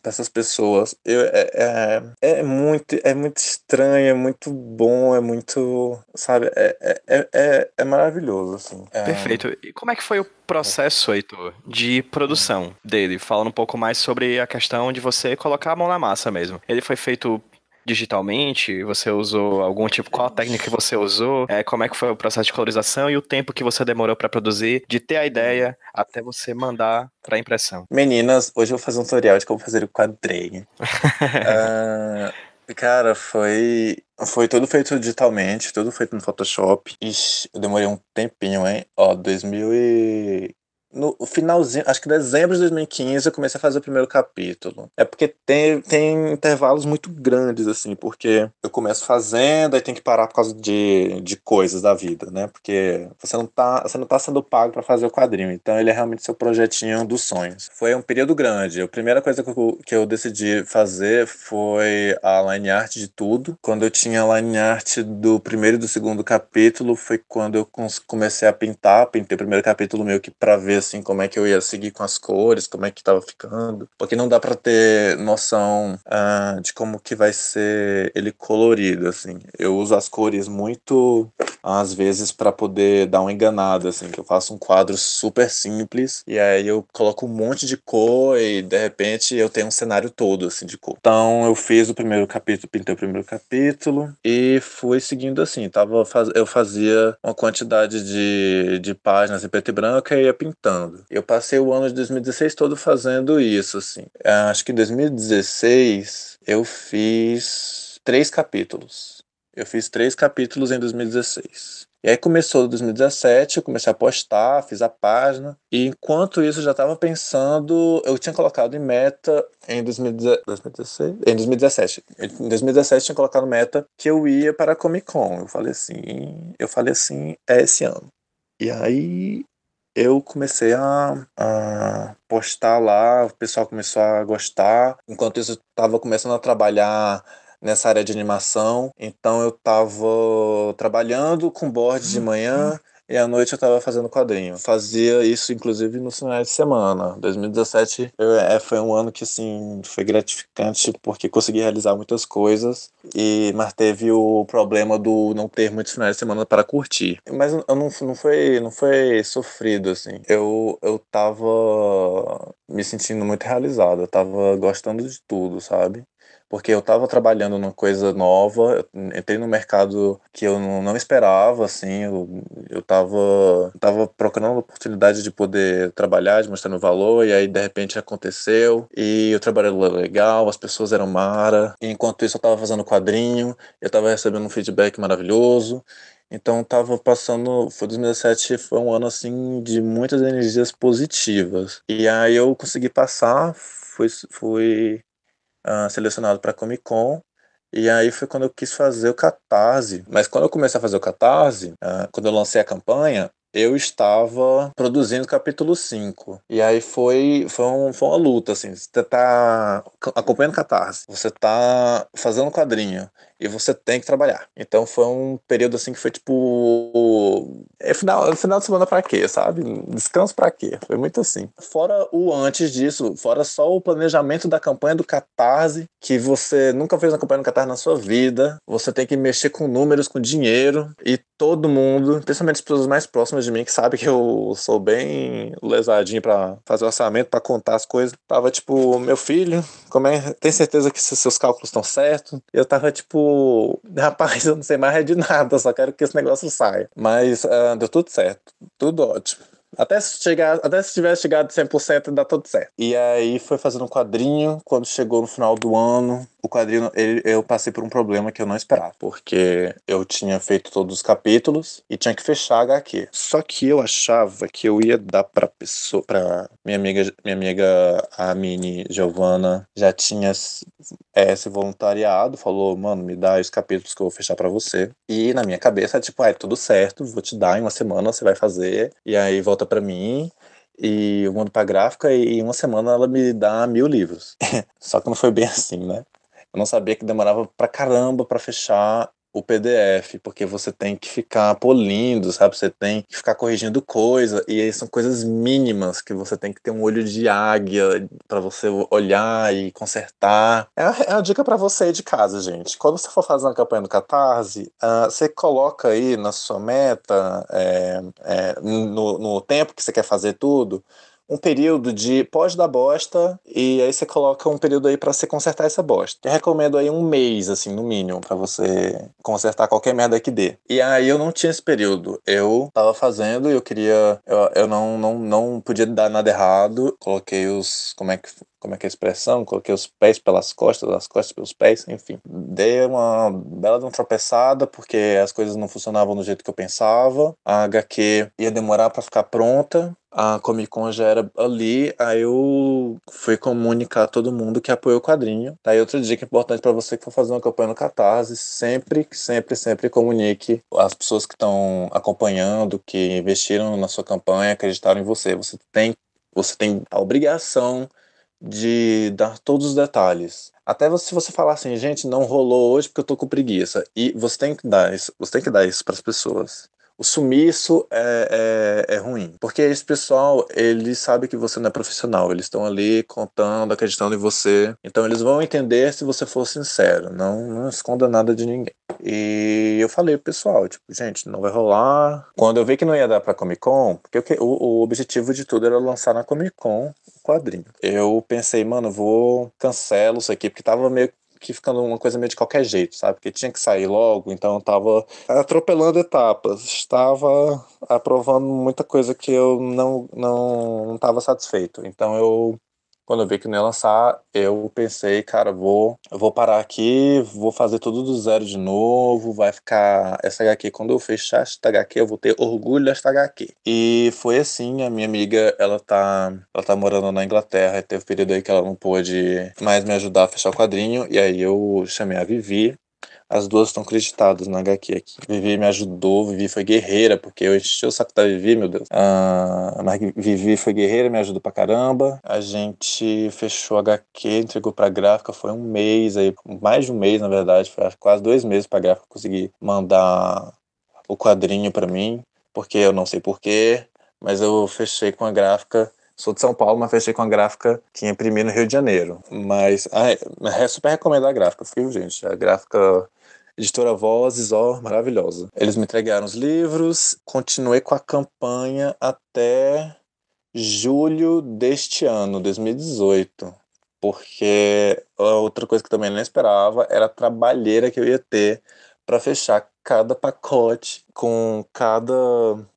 S2: essas pessoas. Eu, é, é, é, muito, é muito estranho, é muito bom, é muito, sabe, é, é, é, é maravilhoso, assim. É...
S1: Perfeito. E como é que foi o processo, Heitor, de produção dele? Falando um pouco mais sobre a questão de você colocar a mão na massa mesmo. Ele foi feito digitalmente? Você usou algum tipo, qual técnica que você usou? É, como é que foi o processo de colorização e o tempo que você demorou para produzir, de ter a ideia até você mandar para impressão?
S2: Meninas, hoje eu vou fazer um tutorial de como fazer o quadrinho. uh, (laughs) cara, foi foi tudo feito digitalmente, tudo feito no Photoshop. Ixi, eu demorei um tempinho, hein? Ó, 2000 e no finalzinho, acho que dezembro de 2015 eu comecei a fazer o primeiro capítulo. É porque tem, tem intervalos muito grandes, assim, porque eu começo fazendo, aí tem que parar por causa de, de coisas da vida, né? Porque você não tá, você não tá sendo pago para fazer o quadrinho, então ele é realmente seu projetinho dos sonhos. Foi um período grande. A primeira coisa que eu, que eu decidi fazer foi a line art de tudo. Quando eu tinha a line art do primeiro e do segundo capítulo, foi quando eu comecei a pintar, pintei o primeiro capítulo meio que pra ver assim, como é que eu ia seguir com as cores, como é que tava ficando. Porque não dá para ter noção uh, de como que vai ser ele colorido, assim. Eu uso as cores muito, às vezes, para poder dar uma enganada, assim. Que eu faço um quadro super simples e aí eu coloco um monte de cor e, de repente, eu tenho um cenário todo, assim, de cor. Então, eu fiz o primeiro capítulo, pintei o primeiro capítulo e fui seguindo assim. Tava, eu fazia uma quantidade de, de páginas em preto e branco e ia pintando estudando. Eu passei o ano de 2016 todo fazendo isso, assim. É, acho que em 2016 eu fiz três capítulos. Eu fiz três capítulos em 2016. E aí começou 2017, eu comecei a postar, fiz a página. E enquanto isso eu já estava pensando, eu tinha colocado em meta em 2016, em 2017. Em 2017 eu tinha colocado meta que eu ia para a Comic Con. Eu falei assim, eu falei assim, é esse ano. E aí eu comecei a, a, postar lá, o pessoal começou a gostar. Enquanto isso, eu estava começando a trabalhar nessa área de animação, então eu estava trabalhando com board de manhã e à noite eu estava fazendo quadrinho. Fazia isso, inclusive, no finais de semana. 2017 eu, é, foi um ano que, assim, foi gratificante porque consegui realizar muitas coisas, e mas teve o problema do não ter muitos finais de semana para curtir. Mas eu não, não, foi, não foi sofrido, assim. Eu, eu tava me sentindo muito realizado, eu tava gostando de tudo, sabe? Porque eu estava trabalhando numa coisa nova, entrei no mercado que eu não, não esperava, assim, eu, eu tava, tava procurando a oportunidade de poder trabalhar, de mostrar meu valor, e aí de repente aconteceu, e o trabalho era legal, as pessoas eram mara, enquanto isso eu estava fazendo quadrinho, eu estava recebendo um feedback maravilhoso, então tava passando, foi 2017 foi um ano assim de muitas energias positivas. E aí eu consegui passar, fui, fui uh, selecionado para Comic Con. E aí foi quando eu quis fazer o Catarse. Mas quando eu comecei a fazer o Catarse, uh, quando eu lancei a campanha, eu estava produzindo capítulo 5. E aí foi, foi, um, foi uma luta, assim. Você tá acompanhando Catarse, você tá fazendo quadrinho, e você tem que trabalhar. Então foi um período assim que foi tipo. É final, final de semana pra quê, sabe? Descanso pra quê? Foi muito assim. Fora o antes disso, fora só o planejamento da campanha do Catarse, que você nunca fez uma campanha do Catarse na sua vida. Você tem que mexer com números, com dinheiro, e todo mundo, principalmente as pessoas mais próximas de mim, que sabe que eu sou bem lesadinho para fazer o orçamento, para contar as coisas, tava tipo, meu filho, como é, tem certeza que seus cálculos estão certos? Eu tava tipo, (laughs) rapaz, eu não sei mais de nada, só quero que esse negócio saia. Mas uh, deu tudo certo, tudo ótimo. Até se, chegar, até se tivesse chegado 100% dá tudo certo. E aí foi fazendo um quadrinho, quando chegou no final do ano, o quadrinho, ele, eu passei por um problema que eu não esperava, porque eu tinha feito todos os capítulos e tinha que fechar a HQ. Só que eu achava que eu ia dar pra pessoa, pra minha amiga, minha amiga, a Mini Giovana, já tinha é, esse voluntariado, falou, mano, me dá os capítulos que eu vou fechar para você. E na minha cabeça, tipo, ah, é tudo certo, vou te dar em uma semana, você vai fazer, e aí volta para mim, e eu mando pra gráfica e em uma semana ela me dá mil livros. (laughs) Só que não foi bem assim, né? Eu não sabia que demorava pra caramba para fechar o PDF, porque você tem que ficar polindo, sabe? Você tem que ficar corrigindo coisa, e aí são coisas mínimas que você tem que ter um olho de águia para você olhar e consertar. É uma, é dica para você de casa, gente. Quando você for fazer uma campanha do Catarse, uh, você coloca aí na sua meta, é, é, no, no tempo que você quer fazer tudo, um período de pode dar bosta e aí você coloca um período aí para você consertar essa bosta. Eu recomendo aí um mês, assim, no mínimo, para você consertar qualquer merda que dê. E aí eu não tinha esse período. Eu tava fazendo e eu queria. Eu, eu não, não, não podia dar nada errado. Coloquei os. Como é que como é que é a expressão, coloquei os pés pelas costas, as costas pelos pés, enfim. Dei uma bela de uma tropeçada porque as coisas não funcionavam do jeito que eu pensava. A HQ ia demorar para ficar pronta. A Comic Con já era ali, aí eu fui comunicar a todo mundo que apoiou o quadrinho. Aí outra dica importante para você que for fazer uma campanha no Catarse, sempre, sempre, sempre comunique as pessoas que estão acompanhando, que investiram na sua campanha, acreditaram em você. Você tem, você tem a obrigação de dar todos os detalhes. Até se você falar assim, gente, não rolou hoje porque eu tô com preguiça. E você tem que dar isso, você tem que dar isso para as pessoas. O sumiço é, é, é, ruim. Porque esse pessoal, eles sabem que você não é profissional. Eles estão ali contando, acreditando em você. Então eles vão entender se você for sincero. Não, não esconda nada de ninguém. E eu falei pro pessoal, tipo, gente, não vai rolar. Quando eu vi que não ia dar pra Comic Con, porque o, o objetivo de tudo era lançar na Comic Con quadrinho. Eu pensei, mano, vou cancelo isso aqui, porque tava meio que ficando uma coisa meio de qualquer jeito, sabe? Porque tinha que sair logo, então eu tava atropelando etapas, estava aprovando muita coisa que eu não não, não tava satisfeito. Então eu quando eu vi que não ia lançar, eu pensei, cara, vou, vou parar aqui, vou fazer tudo do zero de novo, vai ficar essa HQ. Quando eu fechar esta HQ, eu vou ter orgulho desta HQ. E foi assim, a minha amiga, ela tá, ela tá morando na Inglaterra, teve um período aí que ela não pôde mais me ajudar a fechar o quadrinho, e aí eu chamei a Vivi, as duas estão creditadas na HQ aqui. Vivi me ajudou, Vivi foi guerreira, porque eu enchi o saco da Vivi, meu Deus. Ah, mas Vivi foi guerreira, me ajudou pra caramba. A gente fechou a HQ, entregou pra gráfica, foi um mês aí, mais de um mês na verdade, foi quase dois meses pra gráfica conseguir mandar o quadrinho pra mim, porque eu não sei porquê, mas eu fechei com a gráfica Sou de São Paulo, mas fechei com a gráfica que imprimi no Rio de Janeiro. Mas é, super recomendo a gráfica, viu, gente? A gráfica Editora Vozes, ó, maravilhosa. Eles me entregaram os livros, continuei com a campanha até julho deste ano, 2018. porque outra coisa que também não esperava era a trabalheira que eu ia ter para fechar cada pacote com cada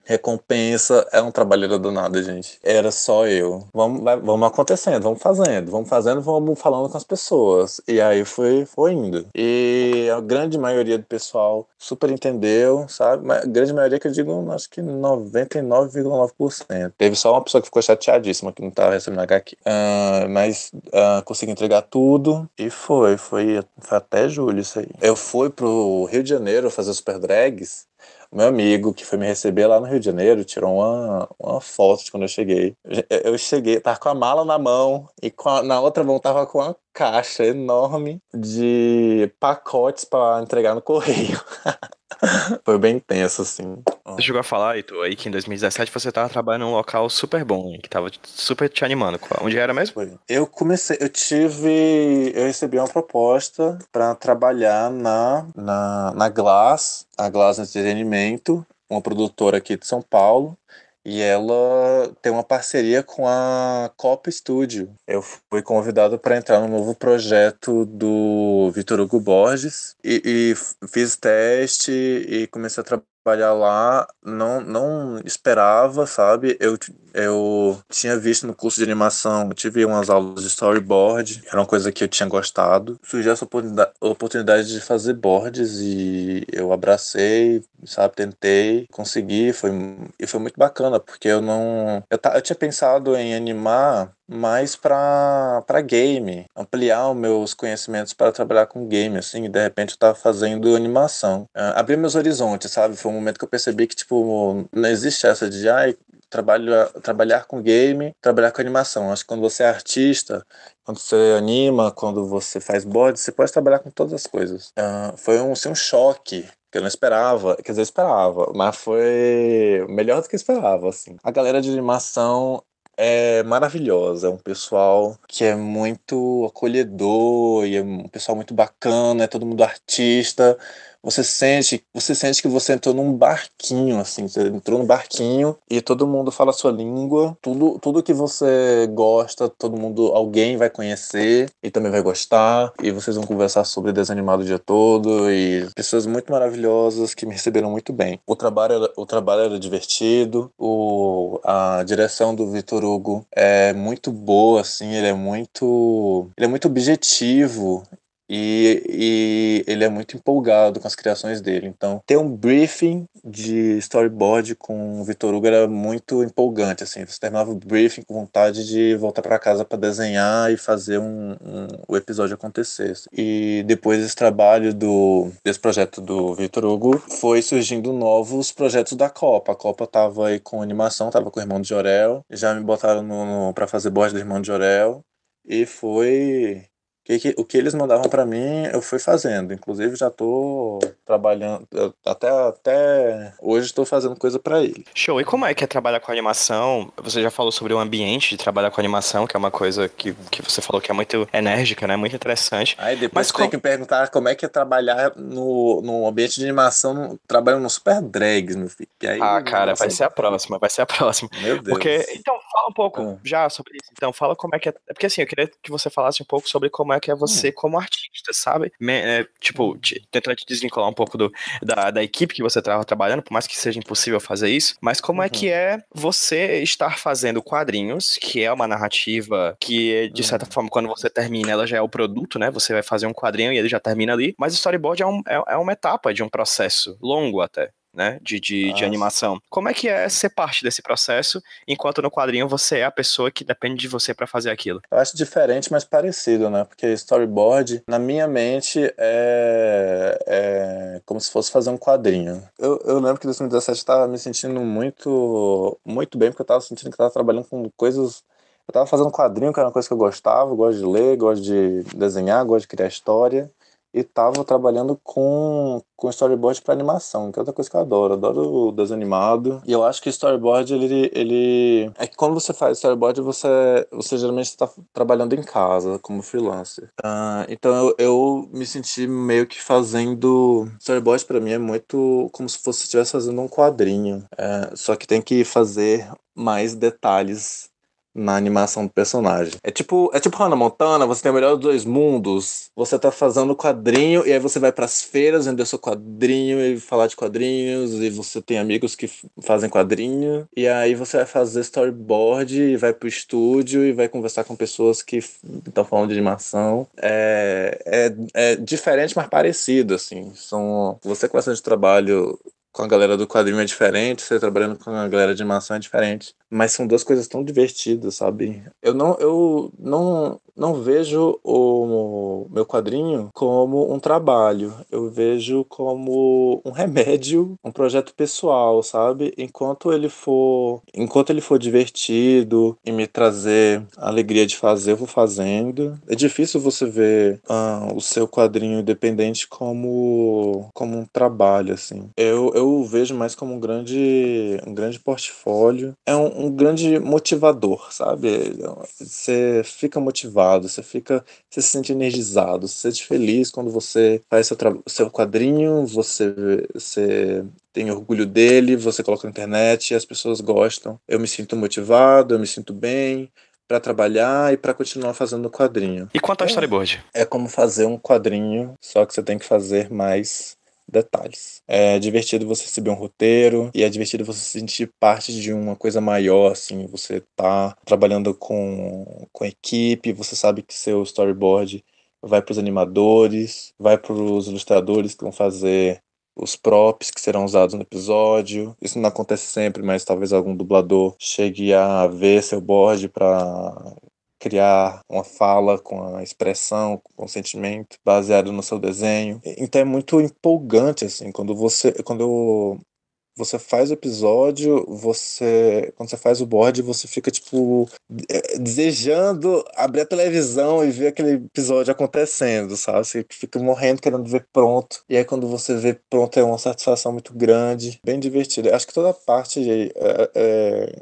S2: recompensa é um trabalheiro do nada, gente. Era só eu. Vamos, vai, vamos acontecendo, vamos fazendo, vamos fazendo, vamos falando com as pessoas. E aí foi, foi indo. E a grande maioria do pessoal super entendeu, sabe? A grande maioria que eu digo, acho que 99,9%. Teve só uma pessoa que ficou chateadíssima que não estava recebendo HQ. Uh, mas uh, consegui entregar tudo e foi, foi, foi até julho isso aí. Eu fui pro Rio de Janeiro fazer super drags meu amigo que foi me receber lá no Rio de Janeiro tirou uma, uma foto de quando eu cheguei. Eu cheguei, tava com a mala na mão e a, na outra mão tava com uma caixa enorme de pacotes para entregar no correio. (laughs) Foi bem intenso, assim.
S1: Você chegou a falar, Ito, aí que em 2017 você tava trabalhando num local super bom, que tava super te animando. Onde era mesmo?
S2: Eu comecei, eu tive, eu recebi uma proposta para trabalhar na, na, na Glass, a Glass Entretenimento, uma produtora aqui de São Paulo, e ela tem uma parceria com a Copa Studio. Eu fui convidado para entrar no novo projeto do Vitor Hugo Borges e, e fiz teste e comecei a trabalhar trabalhar lá, não, não esperava, sabe? Eu, eu tinha visto no curso de animação, tive umas aulas de storyboard, era uma coisa que eu tinha gostado. Surgiu essa oportunidade, de fazer boards e eu abracei, sabe? Tentei, consegui, foi, e foi muito bacana, porque eu não. Eu, eu tinha pensado em animar mais para game, ampliar os meus conhecimentos para trabalhar com game, assim, e de repente eu tava fazendo animação. Uh, abrir meus horizontes, sabe? Foi um momento que eu percebi que, tipo, não existe essa de, ai, trabalho, trabalhar com game, trabalhar com animação. Acho que quando você é artista, quando você anima, quando você faz board, você pode trabalhar com todas as coisas. Uh, foi um, assim, um choque que eu não esperava, quer dizer, esperava, mas foi melhor do que esperava, assim. A galera de animação é maravilhosa. É um pessoal que é muito acolhedor e é um pessoal muito bacana, é todo mundo artista você sente, você sente que você entrou num barquinho, assim, você entrou num barquinho e todo mundo fala a sua língua, tudo, tudo que você gosta, todo mundo, alguém vai conhecer e também vai gostar, e vocês vão conversar sobre desanimado o dia todo, e pessoas muito maravilhosas que me receberam muito bem. O trabalho era, o trabalho era divertido, o, a direção do Vitor Hugo é muito boa, assim, ele é muito, ele é muito objetivo e, e, ele é muito empolgado com as criações dele. Então, ter um briefing de storyboard com o Vitor Hugo era muito empolgante. Assim, você terminava o briefing com vontade de voltar para casa para desenhar e fazer um, um, o episódio acontecer. E depois desse trabalho do desse projeto do Vitor Hugo, foi surgindo novos projetos da Copa. A Copa tava aí com animação, tava com o Irmão de Jorel. Já me botaram para fazer board do Irmão de Jorel. E foi que, que, o que eles mandavam para mim, eu fui fazendo. Inclusive, já tô trabalhando, até, até hoje estou fazendo coisa para ele.
S1: Show. E como é que é trabalhar com animação? Você já falou sobre o ambiente de trabalhar com animação, que é uma coisa que, que você falou que é muito enérgica, né? Muito interessante.
S2: Aí depois Mas tem que perguntar como é que é trabalhar no, no ambiente de animação, trabalhando no Super Drags, meu filho.
S1: Aí, ah, cara, vai ser a próxima, vai ser a próxima. Meu Deus. Porque, então, fala um pouco ah. já sobre isso. Então, fala como é que é. é porque assim, eu queria que você falasse um pouco sobre como é que é você hum. como artista, sabe? Me, é, tipo, te, tentando te desvincular um pouco do, da, da equipe que você estava trabalhando, por mais que seja impossível fazer isso, mas como uhum. é que uhum. é você estar fazendo quadrinhos, que é uma narrativa que, de certa uhum. forma, quando você termina, ela já é o produto, né? Você vai fazer um quadrinho e ele já termina ali, mas o storyboard é, um, é, é uma etapa de um processo longo até né, de, de, de, animação. Como é que é ser parte desse processo, enquanto no quadrinho você é a pessoa que depende de você para fazer aquilo?
S2: Eu acho diferente, mas parecido, né? Porque storyboard, na minha mente, é, é como se fosse fazer um quadrinho. Eu, eu lembro que em 2017 eu tava me sentindo muito, muito bem, porque eu tava sentindo que eu tava trabalhando com coisas eu tava fazendo quadrinho, que era uma coisa que eu gostava, gosto de ler, gosto de desenhar, gosto de criar história e tava trabalhando com, com storyboard para animação, que é outra coisa que eu adoro. Adoro o desanimado. E eu acho que storyboard, ele, ele. É que quando você faz storyboard, você, você geralmente está trabalhando em casa, como freelancer. Uh, então eu, eu me senti meio que fazendo. Storyboard para mim é muito como se fosse estivesse fazendo um quadrinho. Uh, só que tem que fazer mais detalhes na animação do personagem. É tipo, é tipo Hannah Montana, você tem o melhor dos dois mundos. Você tá fazendo quadrinho e aí você vai para as feiras vender seu quadrinho e falar de quadrinhos e você tem amigos que fazem quadrinho e aí você vai fazer storyboard e vai pro estúdio e vai conversar com pessoas que estão falando de animação. É, é, é diferente, mas parecido, assim. São, você com de trabalho com a galera do quadrinho é diferente, você trabalhando com a galera de animação é diferente. Mas são duas coisas tão divertidas, sabe? Eu não, eu não, não vejo o meu quadrinho como um trabalho. Eu vejo como um remédio, um projeto pessoal, sabe? Enquanto ele for, enquanto ele for divertido e me trazer alegria de fazer, eu vou fazendo. É difícil você ver ah, o seu quadrinho independente como como um trabalho assim. Eu, eu vejo mais como um grande um grande portfólio. É um, um grande motivador, sabe? Você fica motivado, você fica, você se sente energizado, você se sente feliz quando você faz seu, seu quadrinho, você, você tem orgulho dele, você coloca na internet e as pessoas gostam. Eu me sinto motivado, eu me sinto bem, para trabalhar e para continuar fazendo o quadrinho.
S1: E quanto ao é, storyboard?
S2: É como fazer um quadrinho, só que você tem que fazer mais detalhes. É divertido você receber um roteiro e é divertido você se sentir parte de uma coisa maior, assim, você tá trabalhando com, com equipe, você sabe que seu storyboard vai para os animadores, vai para os ilustradores que vão fazer os props que serão usados no episódio. Isso não acontece sempre, mas talvez algum dublador chegue a ver seu board para criar uma fala com a expressão, com o sentimento baseado no seu desenho. Então é muito empolgante assim, quando você quando você faz o episódio, você quando você faz o board, você fica tipo é, desejando abrir a televisão e ver aquele episódio acontecendo, sabe? Você fica morrendo querendo ver pronto. E aí quando você vê pronto é uma satisfação muito grande, bem divertida. Acho que toda parte é, é,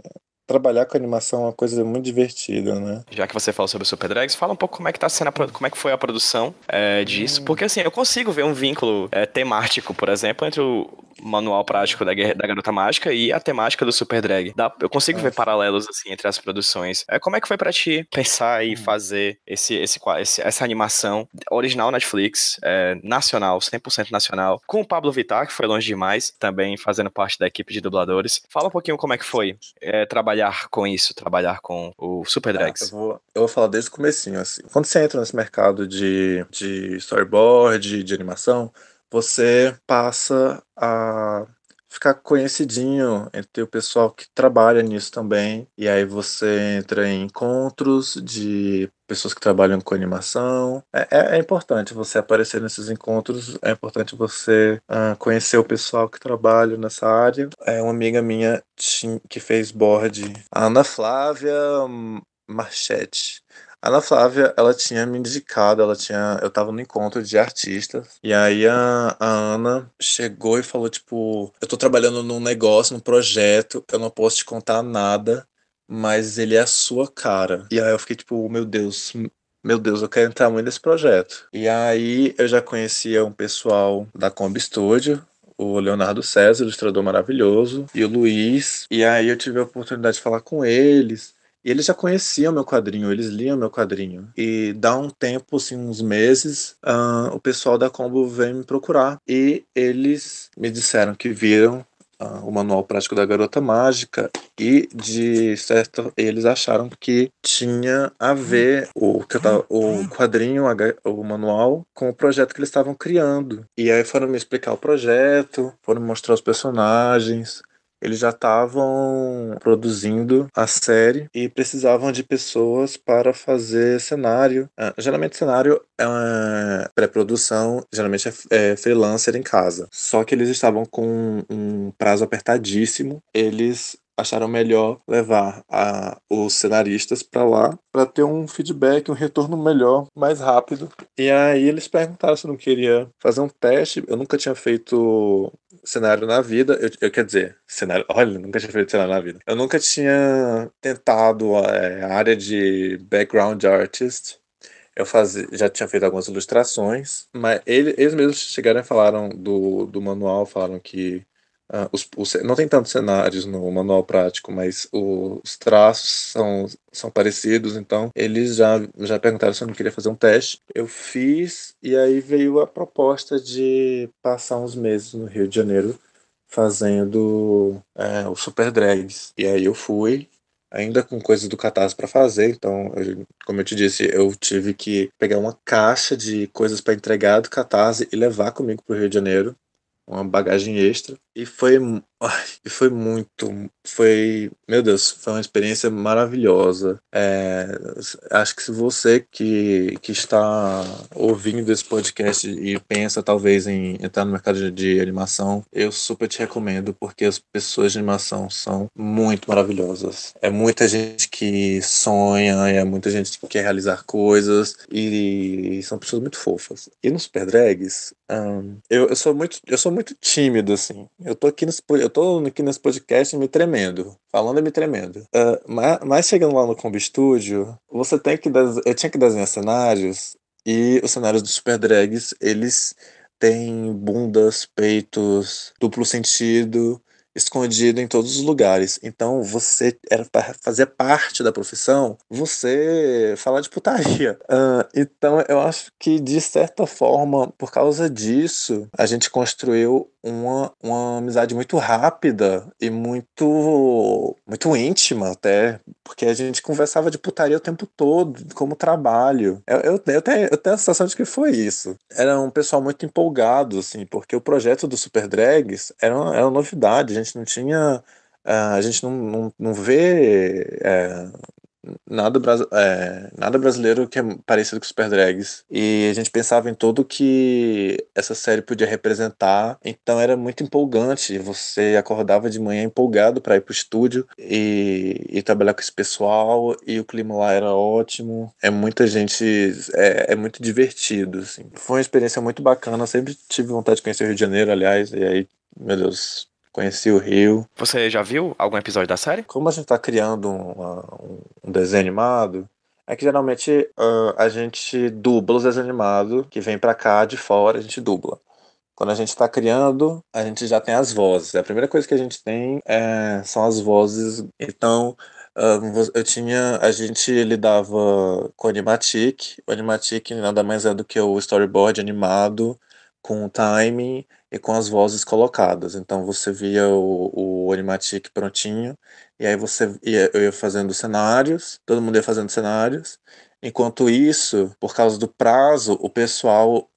S2: trabalhar com animação é uma coisa muito divertida, né?
S1: Já que você falou sobre o Super Drags, fala um pouco como é que tá sendo a, como é que foi a produção é, disso, hum. porque assim, eu consigo ver um vínculo é, temático, por exemplo, entre o manual prático da, da Garota Mágica e a temática do Super Drag. Dá, eu consigo Nossa. ver paralelos assim entre as produções. É, como é que foi para ti pensar e hum. fazer esse, esse, esse, essa animação original Netflix, é, nacional, 100% nacional, com o Pablo Vittar, que foi longe demais, também fazendo parte da equipe de dubladores. Fala um pouquinho como é que foi é, trabalhar com isso, trabalhar com o Super ah, Drags.
S2: Ah, eu, vou, eu vou falar desde o comecinho, assim. Quando você entra nesse mercado de, de storyboard, de animação, você passa a ficar conhecidinho entre o pessoal que trabalha nisso também. E aí você entra em encontros de pessoas que trabalham com animação. É, é, é importante você aparecer nesses encontros, é importante você uh, conhecer o pessoal que trabalha nessa área. É uma amiga minha que fez board, a Ana Flávia Marchetti. Ana Flávia, ela tinha me indicado, ela tinha. Eu tava no encontro de artistas. E aí a, a Ana chegou e falou: tipo, eu tô trabalhando num negócio, num projeto, eu não posso te contar nada, mas ele é a sua cara. E aí eu fiquei, tipo, meu Deus, meu Deus, eu quero entrar muito nesse projeto. E aí eu já conhecia um pessoal da Combi Studio, o Leonardo César, ilustrador maravilhoso, e o Luiz. E aí eu tive a oportunidade de falar com eles. E eles já conheciam meu quadrinho, eles liam meu quadrinho. E dá um tempo, assim, uns meses, uh, o pessoal da Combo veio me procurar. E eles me disseram que viram uh, o manual prático da Garota Mágica e de certo eles acharam que tinha a ver o o quadrinho o manual com o projeto que eles estavam criando e aí foram me explicar o projeto foram mostrar os personagens eles já estavam produzindo a série e precisavam de pessoas para fazer cenário. Uh, geralmente cenário é uma pré-produção, geralmente é, é freelancer em casa. Só que eles estavam com um prazo apertadíssimo. Eles acharam melhor levar a, os cenaristas para lá para ter um feedback, um retorno melhor, mais rápido. E aí eles perguntaram se eu não queria fazer um teste. Eu nunca tinha feito cenário na vida. Eu, eu quer dizer, cenário. Olha, nunca tinha feito cenário na vida. Eu nunca tinha tentado é, a área de background artist. Eu fazia, já tinha feito algumas ilustrações, mas ele, eles mesmos chegaram e falaram do, do manual, falaram que Uh, os, os, não tem tantos cenários no manual prático, mas o, os traços são, são parecidos, então eles já, já perguntaram se eu não queria fazer um teste. Eu fiz, e aí veio a proposta de passar uns meses no Rio de Janeiro fazendo é, o Super Drags. E aí eu fui, ainda com coisas do Catarse para fazer, então, eu, como eu te disse, eu tive que pegar uma caixa de coisas para entregar do Catarse e levar comigo para o Rio de Janeiro, uma bagagem extra. E foi, e foi muito, foi, meu Deus, foi uma experiência maravilhosa. É, acho que se você que, que está ouvindo esse podcast e pensa talvez em entrar no mercado de, animação, eu super te recomendo porque as pessoas de animação são muito maravilhosas. É muita gente que sonha, é muita gente que quer realizar coisas e são pessoas muito fofas. E nos Super Drags, eu, eu sou muito, eu sou muito tímido assim. Eu tô aqui nesse, eu tô aqui nesse podcast me tremendo, falando e me tremendo. Uh, mas, mas, chegando lá no Combi Studio, você tem que eu tinha que desenhar cenários e os cenários do Super Drags, eles têm bundas, peitos, duplo sentido, escondido em todos os lugares. Então você era para fazer parte da profissão, você falar de putaria. Uh, então eu acho que de certa forma, por causa disso, a gente construiu uma, uma amizade muito rápida e muito muito íntima até, porque a gente conversava de putaria o tempo todo, como trabalho. Eu, eu, eu, tenho, eu tenho a sensação de que foi isso. Era um pessoal muito empolgado, assim, porque o projeto do Super Drags era uma, era uma novidade, a gente não tinha. Uh, a gente não, não, não vê é, nada, é, nada brasileiro que é parecido com Super Drags. E a gente pensava em tudo que essa série podia representar. Então era muito empolgante. Você acordava de manhã empolgado para ir pro estúdio e, e, trabalhar com esse pessoal. E o clima lá era ótimo. É muita gente. É, é muito divertido. Assim. Foi uma experiência muito bacana. sempre tive vontade de conhecer o Rio de Janeiro, aliás. E aí, meu Deus, conheci o Rio.
S1: Você já viu algum episódio da série?
S2: Como a gente tá criando uma, um desenho animado, é que geralmente uh, a gente dubla os desenhos animados que vem para cá de fora, a gente dubla. Quando a gente está criando, a gente já tem as vozes. A primeira coisa que a gente tem é, são as vozes. Então, uh, eu tinha. A gente lidava com o Animatic. O Animatic nada mais é do que o storyboard animado com o timing e com as vozes colocadas. Então você via o, o Animatic prontinho, e aí você ia, eu ia fazendo cenários, todo mundo ia fazendo cenários. Enquanto isso, por causa do prazo, o pessoal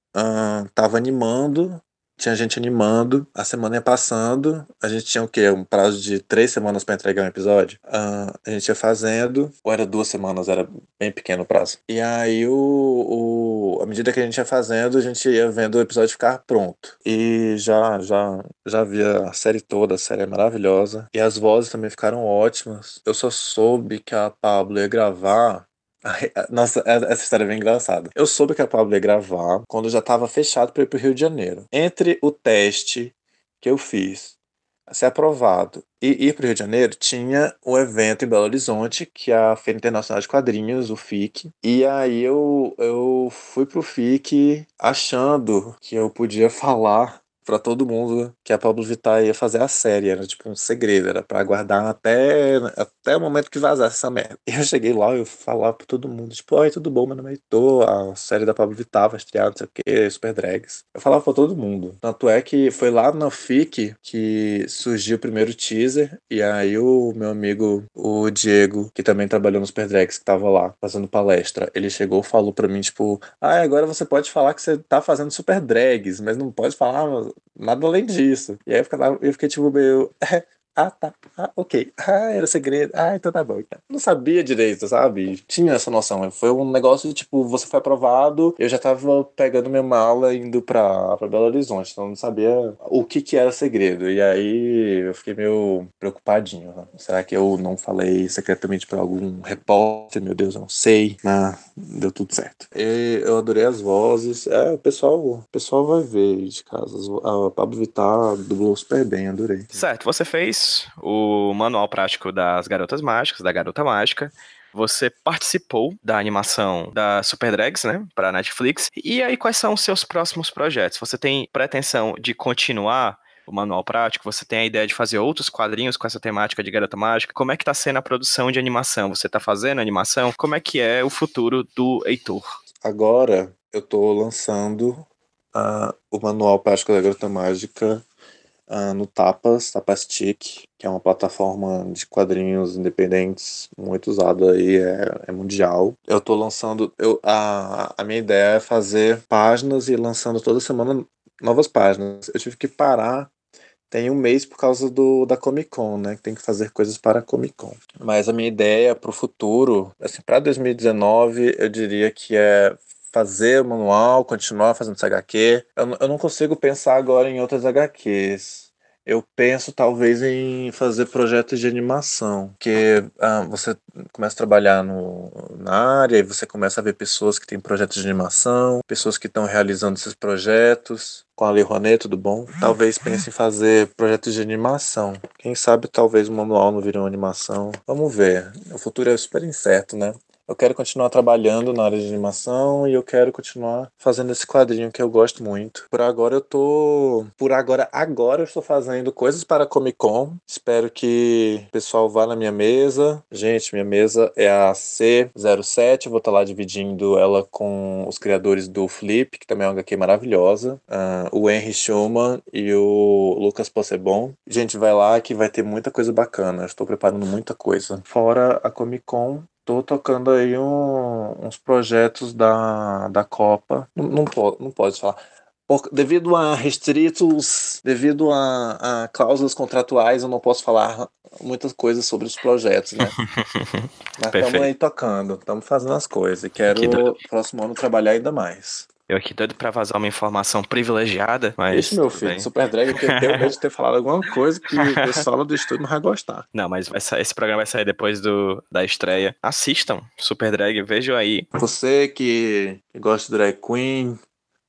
S2: estava uh, animando tinha gente animando, a semana ia passando, a gente tinha o quê? Um prazo de três semanas para entregar um episódio. Uh, a gente ia fazendo, ou era duas semanas, era bem pequeno o prazo. E aí, o, o, à medida que a gente ia fazendo, a gente ia vendo o episódio ficar pronto. E já, já, já via a série toda, a série é maravilhosa. E as vozes também ficaram ótimas. Eu só soube que a Pablo ia gravar nossa, essa história é bem engraçada. Eu soube que a Pablo ia gravar quando já estava fechado para ir pro Rio de Janeiro. Entre o teste que eu fiz, ser aprovado e ir pro Rio de Janeiro, tinha um evento em Belo Horizonte, que é a Feira Internacional de Quadrinhos, o FIC. E aí eu, eu fui pro FIC achando que eu podia (laughs) falar para todo mundo que a Pablo Vittar ia fazer a série. Era tipo um segredo, era para aguardar até, até o momento que vazasse essa merda. Eu cheguei lá e eu falava pra todo mundo, tipo, oi, tudo bom, meu nome é Heitor, a série da Pablo Vittar vai estrear, não sei o que, Super Drags. Eu falava pra todo mundo. Tanto é que foi lá no FIC que surgiu o primeiro teaser, e aí o meu amigo, o Diego, que também trabalhou no Super Drags, que tava lá fazendo palestra, ele chegou falou pra mim, tipo, ah, agora você pode falar que você tá fazendo Super Drags, mas não pode falar nada além disso. E aí eu, ficava, eu fiquei tipo meio. (laughs) Ah, tá. Ah, ok. Ah, era segredo. Ah, então tá bom. Então. Não sabia direito, sabe? Tinha essa noção. Foi um negócio de tipo, você foi aprovado, eu já tava pegando minha mala indo pra, pra Belo Horizonte, então eu não sabia o que que era segredo. E aí eu fiquei meio preocupadinho. Né? Será que eu não falei secretamente pra algum repórter? Meu Deus, eu não sei. Mas deu tudo certo. E eu adorei as vozes. É, o pessoal, o pessoal vai ver de casa. A Pablo Vittar dublou super bem, adorei.
S1: Certo, você fez o manual prático das Garotas Mágicas, da Garota Mágica. Você participou da animação da Super Drags, né, para Netflix. E aí, quais são os seus próximos projetos? Você tem pretensão de continuar o manual prático, você tem a ideia de fazer outros quadrinhos com essa temática de garota mágica. Como é que tá sendo a produção de animação? Você tá fazendo animação? Como é que é o futuro do Heitor?
S2: Agora eu tô lançando uh, o manual prático da garota mágica uh, no Tapas, Tapastic, que é uma plataforma de quadrinhos independentes muito usada aí, é, é mundial. Eu tô lançando, eu, a, a minha ideia é fazer páginas e lançando toda semana novas páginas. Eu tive que parar tem um mês por causa do da Comic Con, né? Que tem que fazer coisas para a Comic Con. Mas a minha ideia para o futuro, assim, para 2019, eu diria que é fazer o manual, continuar fazendo esse HQ. Eu, eu não consigo pensar agora em outras HQs. Eu penso talvez em fazer projetos de animação, que ah, você começa a trabalhar no, na área e você começa a ver pessoas que têm projetos de animação, pessoas que estão realizando esses projetos. Com a Lei tudo bom? Talvez pense em fazer projetos de animação. Quem sabe talvez o manual não vire uma animação. Vamos ver. O futuro é super incerto, né? Eu quero continuar trabalhando na área de animação e eu quero continuar fazendo esse quadrinho que eu gosto muito. Por agora eu tô. Por agora, agora eu estou fazendo coisas para Comic Con. Espero que o pessoal vá na minha mesa. Gente, minha mesa é a C07. Vou estar lá dividindo ela com os criadores do Flip, que também é uma HQ maravilhosa. Uh, o Henry Schumann e o Lucas Possebon. Gente, vai lá que vai ter muita coisa bacana. Eu estou preparando muita coisa. Fora a Comic Con, tô tocando aí um, uns projetos da, da Copa. Não, não, pode, não pode falar. Por, devido a restritos, devido a, a, cláusulas contratuais, eu não posso falar muitas coisas sobre os projetos, né? (laughs) Mas estamos aí tocando, estamos fazendo as coisas. E quero, no próximo ano, trabalhar ainda mais.
S1: Eu aqui doido pra vazar uma informação privilegiada, mas.
S2: Isso, meu filho, bem. Super Drag, que eu tenho medo de ter falado alguma coisa que (laughs) o pessoal do estúdio não vai gostar.
S1: Não, mas sair, esse programa vai sair depois do, da estreia. Assistam Super Drag, vejam aí.
S2: Você que gosta de drag queen,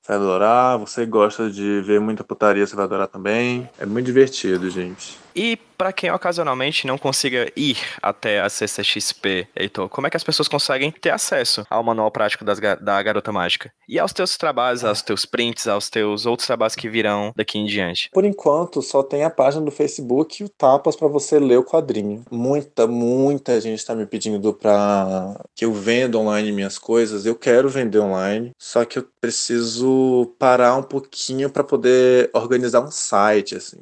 S2: vai adorar. Você gosta de ver muita putaria, você vai adorar também. É muito divertido, gente.
S1: E para quem ocasionalmente não consiga ir até a CCXP, Heitor, como é que as pessoas conseguem ter acesso ao manual prático das, da Garota Mágica? E aos teus trabalhos, aos teus prints, aos teus outros trabalhos que virão daqui em diante?
S2: Por enquanto, só tem a página do Facebook e o Tapas para você ler o quadrinho. Muita, muita gente está me pedindo para que eu venda online minhas coisas. Eu quero vender online, só que eu preciso parar um pouquinho para poder organizar um site, assim.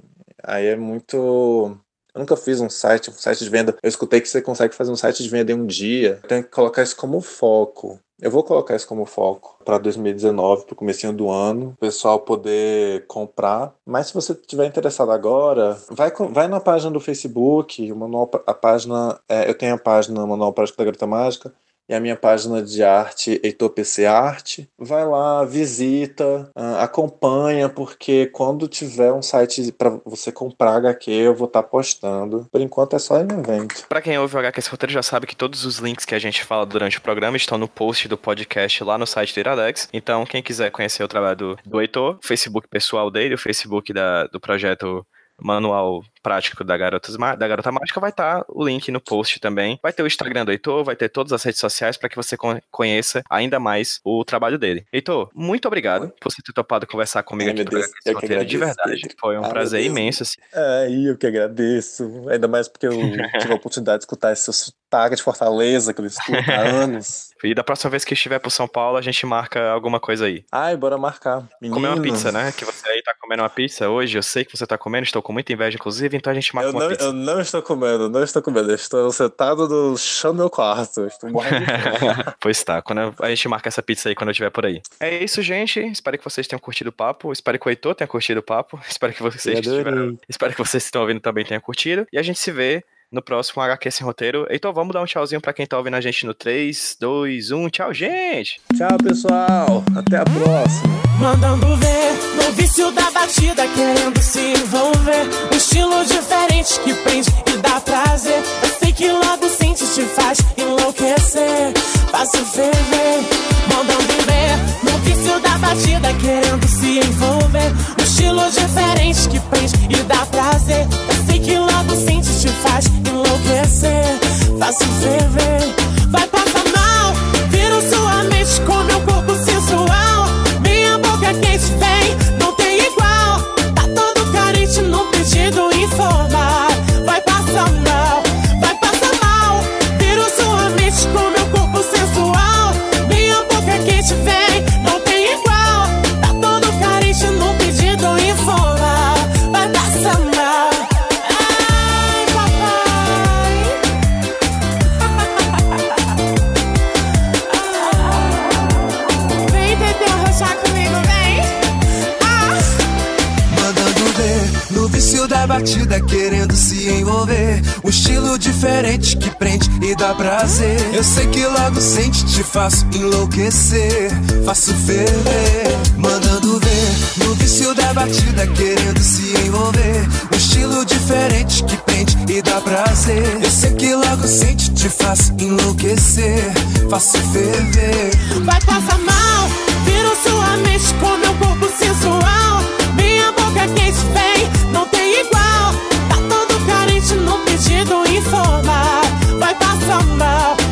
S2: Aí é muito. Eu nunca fiz um site, um site de venda. Eu escutei que você consegue fazer um site de venda em um dia. Tem que colocar isso como foco. Eu vou colocar isso como foco para 2019, para o começo do ano, o pessoal poder comprar. Mas se você estiver interessado agora, vai, vai na página do Facebook, o manual, a página, é, eu tenho a página Manual Prático da Garota Mágica, e a minha página de arte Heitor PC Arte. Vai lá, visita, uh, acompanha, porque quando tiver um site para você comprar HQ, eu vou estar tá postando. Por enquanto é só em evento.
S1: Para quem ouve o HQ roteiro já sabe que todos os links que a gente fala durante o programa estão no post do podcast lá no site do Iradex. Então, quem quiser conhecer o trabalho do, do Heitor, o Facebook pessoal dele, o Facebook da, do projeto manual prático da, Garotas, da Garota Mágica, vai estar tá o link no post também. Vai ter o Instagram do Heitor, vai ter todas as redes sociais para que você conheça ainda mais o trabalho dele. Heitor, muito obrigado por você ter topado conversar comigo Ai, aqui Deus, eu que agradeço, de verdade. Foi um Ai, prazer imenso. Assim.
S2: É, eu que agradeço. Ainda mais porque eu (laughs) tive a oportunidade de escutar esse sotaque de Fortaleza, que eu escuto há (laughs) anos.
S1: E da próxima vez que estiver pro São Paulo, a gente marca alguma coisa aí.
S2: Ai, bora marcar.
S1: Meninos. Comer uma pizza, né? Que você aí tá comendo uma pizza hoje. Eu sei que você tá comendo, estou com muita inveja, inclusive, então a gente marca
S2: eu
S1: uma
S2: não,
S1: pizza.
S2: Eu não estou comendo, não estou comendo. Eu estou sentado no chão do meu quarto. Estou morrendo (laughs) de
S1: Pois tá, quando a gente marca essa pizza aí quando eu estiver por aí. É isso, gente. Espero que vocês tenham curtido o papo. Espero que o Heitor tenha curtido o papo. (laughs) Espero que vocês. Espero que vocês que estão ouvindo também tenham curtido. E a gente se vê no próximo HQ Sem Roteiro. Então vamos dar um tchauzinho pra quem tá ouvindo a gente no 3, 2, 1. Tchau, gente!
S2: Tchau, pessoal! Até a próxima!
S3: Mandando ver no vício da batida, querendo se envolver. Um estilo diferente que prende e dá prazer. Eu sei que logo sente te faz enlouquecer. Fácil ferver, mandando ver no vício da batida, querendo se envolver. Um estilo diferente que prende e dá prazer. Eu sei que logo sente te faz enlouquecer. Fácil ferver, vai passar mal. Vira sua mente com meu corpo sensual. Minha boca quente vem, diferente que prende e dá prazer. Eu sei que logo sente, te faço enlouquecer. Faço ferver, mandando ver. No vício da batida querendo se envolver. Um estilo diferente que prende e dá prazer. Eu sei que logo sente, te faço enlouquecer. Faço ferver.
S4: Vai passar mal, viro sua mente com meu corpo sensual. Minha boca quente vem, mal,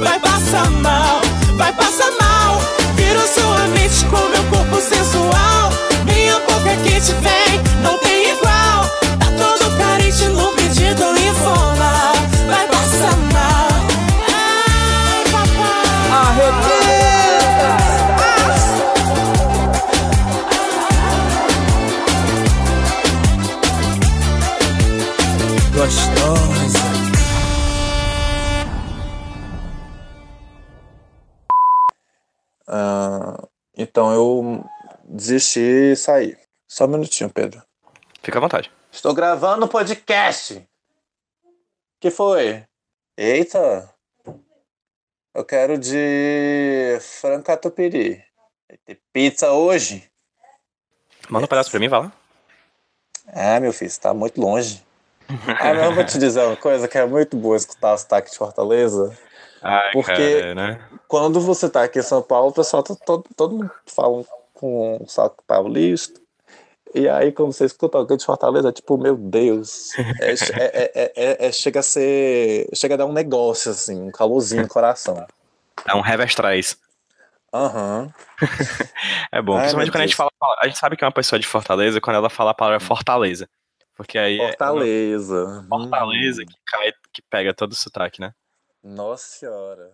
S4: Vai passar mal, vai passar mal. Viro sua mente com meu corpo sensual. Minha boca quente vem,
S2: desisti e saí. Só um minutinho, Pedro.
S1: Fica à vontade.
S2: Estou gravando podcast. Que foi? Eita! Eu quero de frango catupiry. Vai ter pizza hoje?
S1: Manda um pedaço pra mim, vai lá.
S2: Ah, meu filho, você tá muito longe. Ah, mas eu vou te dizer uma coisa que é muito boa escutar o sotaque de Fortaleza.
S1: Ai,
S2: Porque-
S1: cara, né?
S2: Quando você tá aqui em São Paulo, o pessoal tá todo, todo mundo fala com um sotaque paulista. E aí, quando você escuta alguém de Fortaleza, é tipo, meu Deus. É, é- é- é- é- chega a ser. Chega a dar um negócio, assim, um calorzinho no coração.
S1: É um revestrais.
S2: Aham. (laughs)
S1: É bom, principalmente quando a gente fala. A gente sabe que é uma pessoa de Fortaleza quando ela fala a palavra Fortaleza. Porque aí é
S2: Fortaleza.
S1: Fortaleza
S2: Hum,
S1: que cai, que pega todo o sotaque, né?
S2: Nossa senhora.